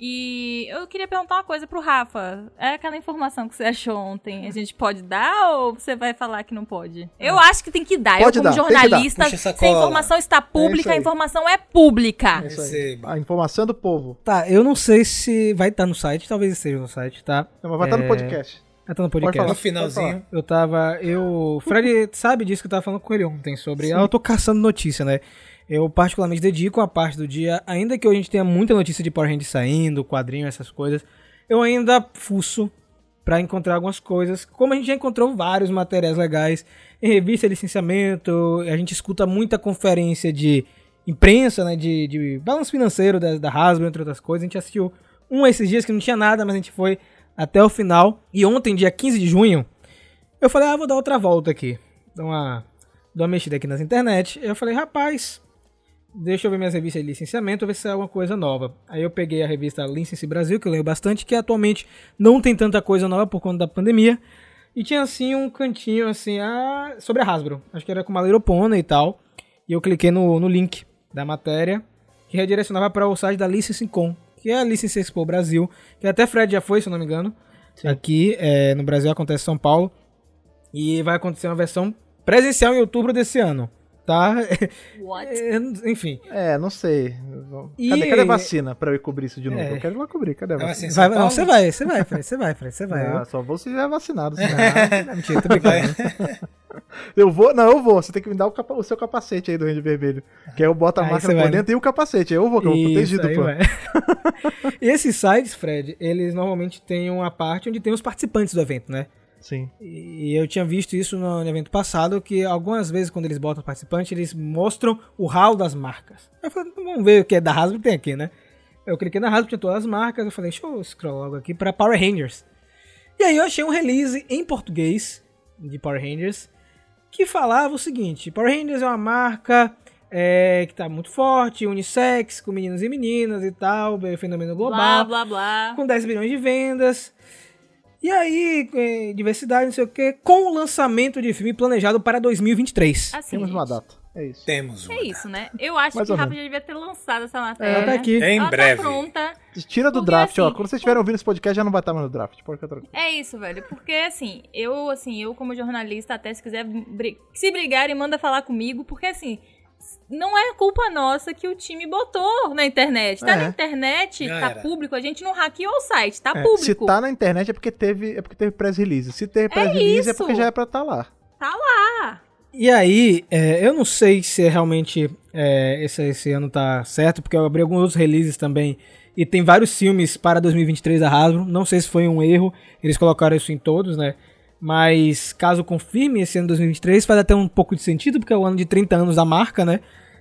E eu queria perguntar uma coisa pro Rafa. É aquela informação que você achou ontem, a gente pode dar ou você vai falar que não pode? Eu acho que tem que dar. Pode eu, como dar, tem que dar. jornalista, se a informação está É pública, a aí. informação é pública. É. A informação é do povo. Tá, eu não sei se vai estar no site, talvez esteja no site, tá? Não, mas vai estar É, no podcast. Vai estar no Pode podcast. falar. No finalzinho. Eu tava. Eu. O Fred sabe disso que eu tava falando com ele ontem sobre. Ah, eu tô caçando notícia, né? Eu particularmente dedico a parte do dia, ainda que hoje a gente tenha muita notícia de Power Rangers saindo, quadrinho, essas coisas, eu ainda fuço pra encontrar algumas coisas. Como a gente já encontrou vários materiais legais em revista, licenciamento, a gente escuta muita conferência de imprensa, né? De, de balanço financeiro da, da Hasbro, entre outras coisas. A gente assistiu um esses dias que não tinha nada, mas a gente foi até o final. E ontem, dia 15 de junho, eu falei, ah, vou dar outra volta aqui. Dar uma, dar uma mexida aqui nas internet. Eu falei, rapaz, deixa eu ver minhas revistas de licenciamento, ver se é alguma coisa nova. Aí eu peguei a revista License Brasil, que eu leio bastante, que atualmente não tem tanta coisa nova por conta da pandemia. E tinha assim um cantinho assim, ah, sobre a Hasbro. Acho que era com uma Pony e tal. E eu cliquei no, no link da matéria, que redirecionava para o site da License Com, que é a License Expo Brasil, que até Fred já foi, se eu não me engano. Aqui é, no Brasil acontece em São Paulo. E vai acontecer uma versão presencial em outubro desse ano, tá? What? [laughs] É, Enfim. É, não sei. E- Cadê, cadê a vacina pra eu ir cobrir isso de novo? É. Eu quero ir lá cobrir. Cadê a Não, vacina? assim, Vai, não, você vai, você vai, Fred, você vai, Fred, você vai. Ah, só vou se já vacinado. [laughs] senão- Eu- Não, mentira, tô brincando. [laughs] Eu vou, não, eu vou. Você tem que me dar o, capa- o seu capacete aí do Ranger Vermelho. Que aí eu boto a Aí máscara por dentro e o capacete. Aí eu vou, que eu Isso, protegido, pô. e esses sites, Fred, eles normalmente têm uma parte onde tem os participantes do evento, né? Sim. E eu tinha visto isso no evento passado, que algumas vezes quando eles botam participante, eles mostram o hall das marcas. Eu falei, "Então vamos ver o que é da Hasbro tem aqui, né? Eu cliquei na Hasbro, tinha todas as marcas, eu falei, deixa eu scroll logo aqui para Power Rangers. E aí eu achei um release em português de Power Rangers que falava o seguinte, Power Rangers é uma marca é, que tá muito forte, unissex, com meninos e meninas e tal, fenômeno global Blá, blá, blá. com 10 bilhões de vendas. E aí, eh, diversidade, não sei o que, com o lançamento de filme planejado para 2023. Assim, Temos uma gente, data. É isso. Temos uma. É isso, né? Eu acho Mais que ou o Rafa menos. já devia ter lançado essa matéria. Ela tá aqui. Em Ela breve. tá pronta. Tira do Porque, draft, ó. assim, Quando vocês estiverem ouvindo esse podcast, já não vai estar mais no draft. Pode ficar tranquilo. É isso, velho. Porque assim, eu, assim, eu como jornalista, até se quiser se brigarem, manda falar comigo, porque assim, não é culpa nossa que o time botou na internet. Tá É. na internet, Já tá era. público, a gente não hackeou o site, tá É, público. se tá na internet é porque teve, é porque teve press release. Se teve press release é isso. porque já é pra estar lá. E aí, é, eu não sei se é realmente é, esse, esse ano tá certo, porque eu abri alguns outros releases também. E tem vários filmes para 2023 da Hasbro. Não sei se foi um erro, eles colocaram isso em todos, né? Mas caso confirme esse ano 2023, faz até um pouco de sentido, porque é o ano de 30 anos da marca, né?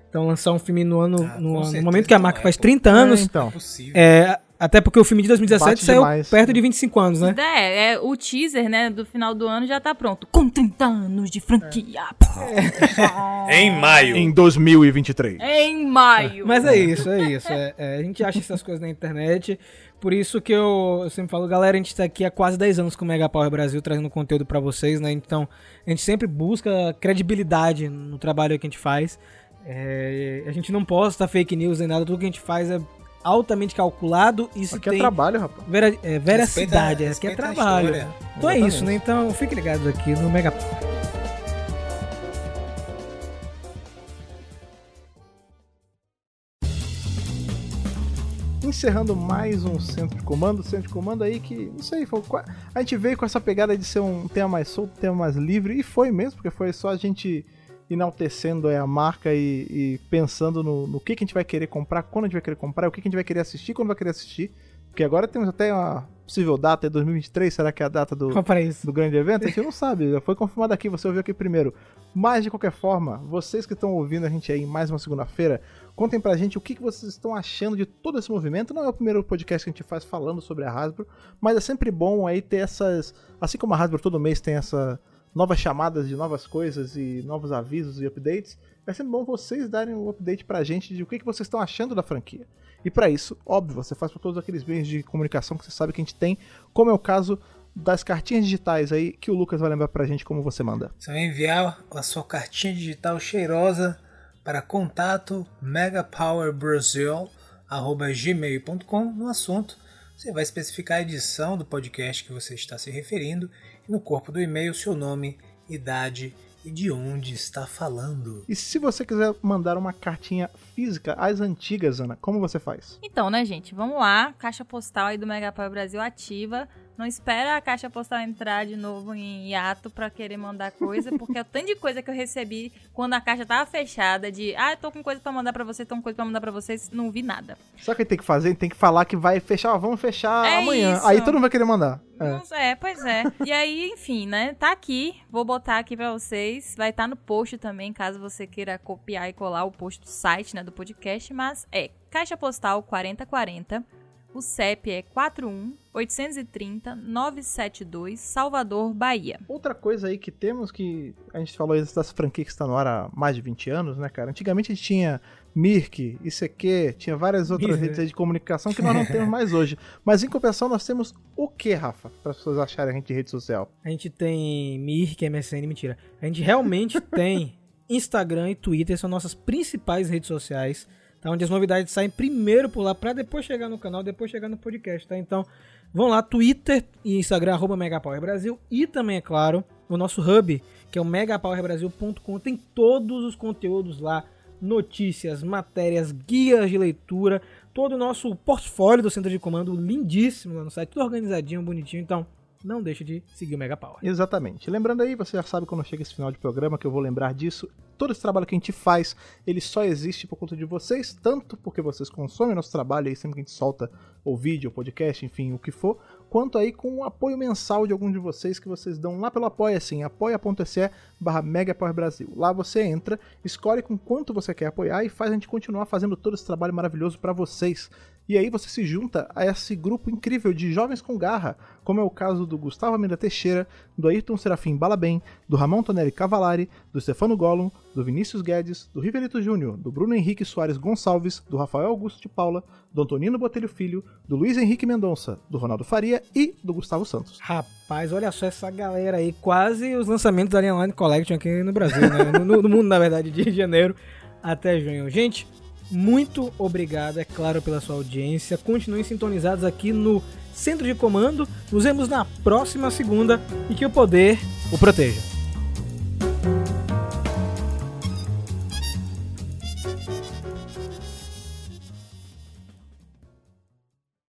Então lançar um filme no ano, Ah, no, no momento que a marca é, faz pô. 30 anos. É, então. É possível. É, até porque o filme de 2017 Bate saiu demais. perto de 25 anos, né? É, é, o teaser, né, do final do ano já tá pronto. Com 30 anos de franquia. [laughs] Em maio. Em 2023. em maio. Mas é isso, é isso. É, é, a gente acha essas coisas na internet. Por isso que eu, eu sempre falo, galera, a gente tá aqui há quase 10 anos com o Mega Power Brasil trazendo conteúdo pra vocês, né? Então, a gente sempre busca credibilidade no trabalho que a gente faz. É, a gente não posta fake news nem nada, tudo que a gente faz é altamente calculado e se Aqui é tem trabalho, rapaz. vera, é, veracidade, Respeita- aqui é respeita a trabalho. Então é isso, né? Então fiquem ligados aqui no Mega Power. Encerrando mais um centro de comando, centro de comando aí que, não sei, foi, a gente veio com essa pegada de ser um tema mais solto, um tema mais livre, e foi mesmo, porque foi só a gente enaltecendo aí a marca e, e pensando no, no que, que a gente vai querer comprar, quando a gente vai querer comprar, o que, que a gente vai querer assistir, quando vai querer assistir. Porque agora temos até uma possível data, é 2023, será que é a data do, do grande evento, a gente não sabe, já foi confirmado aqui, você ouviu aqui primeiro. Mas de qualquer forma, vocês que estão ouvindo a gente aí mais uma segunda-feira, contem pra gente o que, que vocês estão achando de todo esse movimento. Não é o primeiro podcast que a gente faz falando sobre a Hasbro, mas é sempre bom aí ter essas. Assim como a Hasbro todo mês tem essa novas chamadas de novas coisas e novos avisos e updates, é sempre bom vocês darem um update pra gente de o que, que vocês estão achando da franquia. E pra isso, óbvio, você faz para todos aqueles meios de comunicação que você sabe que a gente tem, como é o caso das cartinhas digitais aí que o Lucas vai lembrar pra gente como você manda. Você vai enviar a sua cartinha digital cheirosa para contato megapowerbrasil.gmail.com no assunto. Você vai especificar a edição do podcast que você está se referindo e no corpo do e-mail seu nome, idade e de onde está falando. E se você quiser mandar uma cartinha física às antigas, Ana, como você faz? Então, né, gente? Vamos lá. Caixa postal aí do Megapower Brasil ativa. Não espera a caixa postal entrar de novo em hiato pra querer mandar coisa, porque é o tanto de coisa que eu recebi quando a caixa tava fechada, de ah, eu tô com coisa pra mandar pra vocês, tô com coisa pra mandar pra vocês, não vi nada. Só que tem que fazer, tem que falar que vai fechar, ó, vamos fechar É amanhã. isso. Aí todo mundo vai querer mandar. É. É, pois é. E aí, enfim, né? Tá aqui. Vou botar aqui pra vocês. Vai estar no post também, caso você queira copiar e colar o post do site, né? Do podcast. Mas é Caixa Postal 4040. O CEP é 41 830 972, Salvador, Bahia. Outra coisa aí que temos que. A gente falou aí das franquias que está no ar há mais de 20 anos, né, cara? Antigamente a gente tinha Mirk, ICQ, tinha várias outras Isso, redes aí de comunicação que nós não temos mais hoje. [laughs] Mas em compensação nós temos o que, Rafa? Para as pessoas acharem a gente de rede social. A gente tem Mirk, MSN, mentira. A gente realmente [laughs] tem Instagram e Twitter, são nossas principais redes sociais, tá? Onde as novidades saem primeiro por lá, pra depois chegar no canal, depois chegar no podcast, tá? Então, vão lá, Twitter e Instagram, arroba Megapower Brasil, e também, é claro, o nosso hub, que é o megapowerbrasil.com, tem todos os conteúdos lá, notícias, matérias, guias de leitura, todo o nosso portfólio do centro de comando lindíssimo lá no site, tudo organizadinho, bonitinho, então não deixe de seguir o Mega Power. Exatamente. Lembrando aí, você já sabe quando chega esse final de programa que eu vou lembrar disso. Todo esse trabalho que a gente faz, ele só existe por conta de vocês, tanto porque vocês consomem nosso trabalho aí sempre que a gente solta o vídeo, o podcast, enfim, o que for, quanto aí com o apoio mensal de alguns de vocês que vocês dão lá pelo apoia assim, apoia.se barra Brasil. Lá você entra, escolhe com quanto você quer apoiar e faz a gente continuar fazendo todo esse trabalho maravilhoso para vocês. E aí você se junta a esse grupo incrível de jovens com garra, como é o caso do Gustavo Amenda Teixeira, do Ayrton Serafim Balabem, do Ramon Tonelli Cavalari, do Stefano Gollum, do Vinícius Guedes, do Rivelito Júnior, do Bruno Henrique Soares Gonçalves, do Rafael Augusto de Paula, do Antonino Botelho Filho, do Luiz Henrique Mendonça, do Ronaldo Faria e do Gustavo Santos. Rapaz, olha só essa galera aí, quase os lançamentos da Linha Line Collection aqui no Brasil, né? No, no mundo, na verdade, de janeiro até junho. Gente, muito obrigado, é claro, pela sua audiência. Continuem sintonizados aqui no Centro de Comando. Nos vemos na próxima segunda e que o poder o proteja.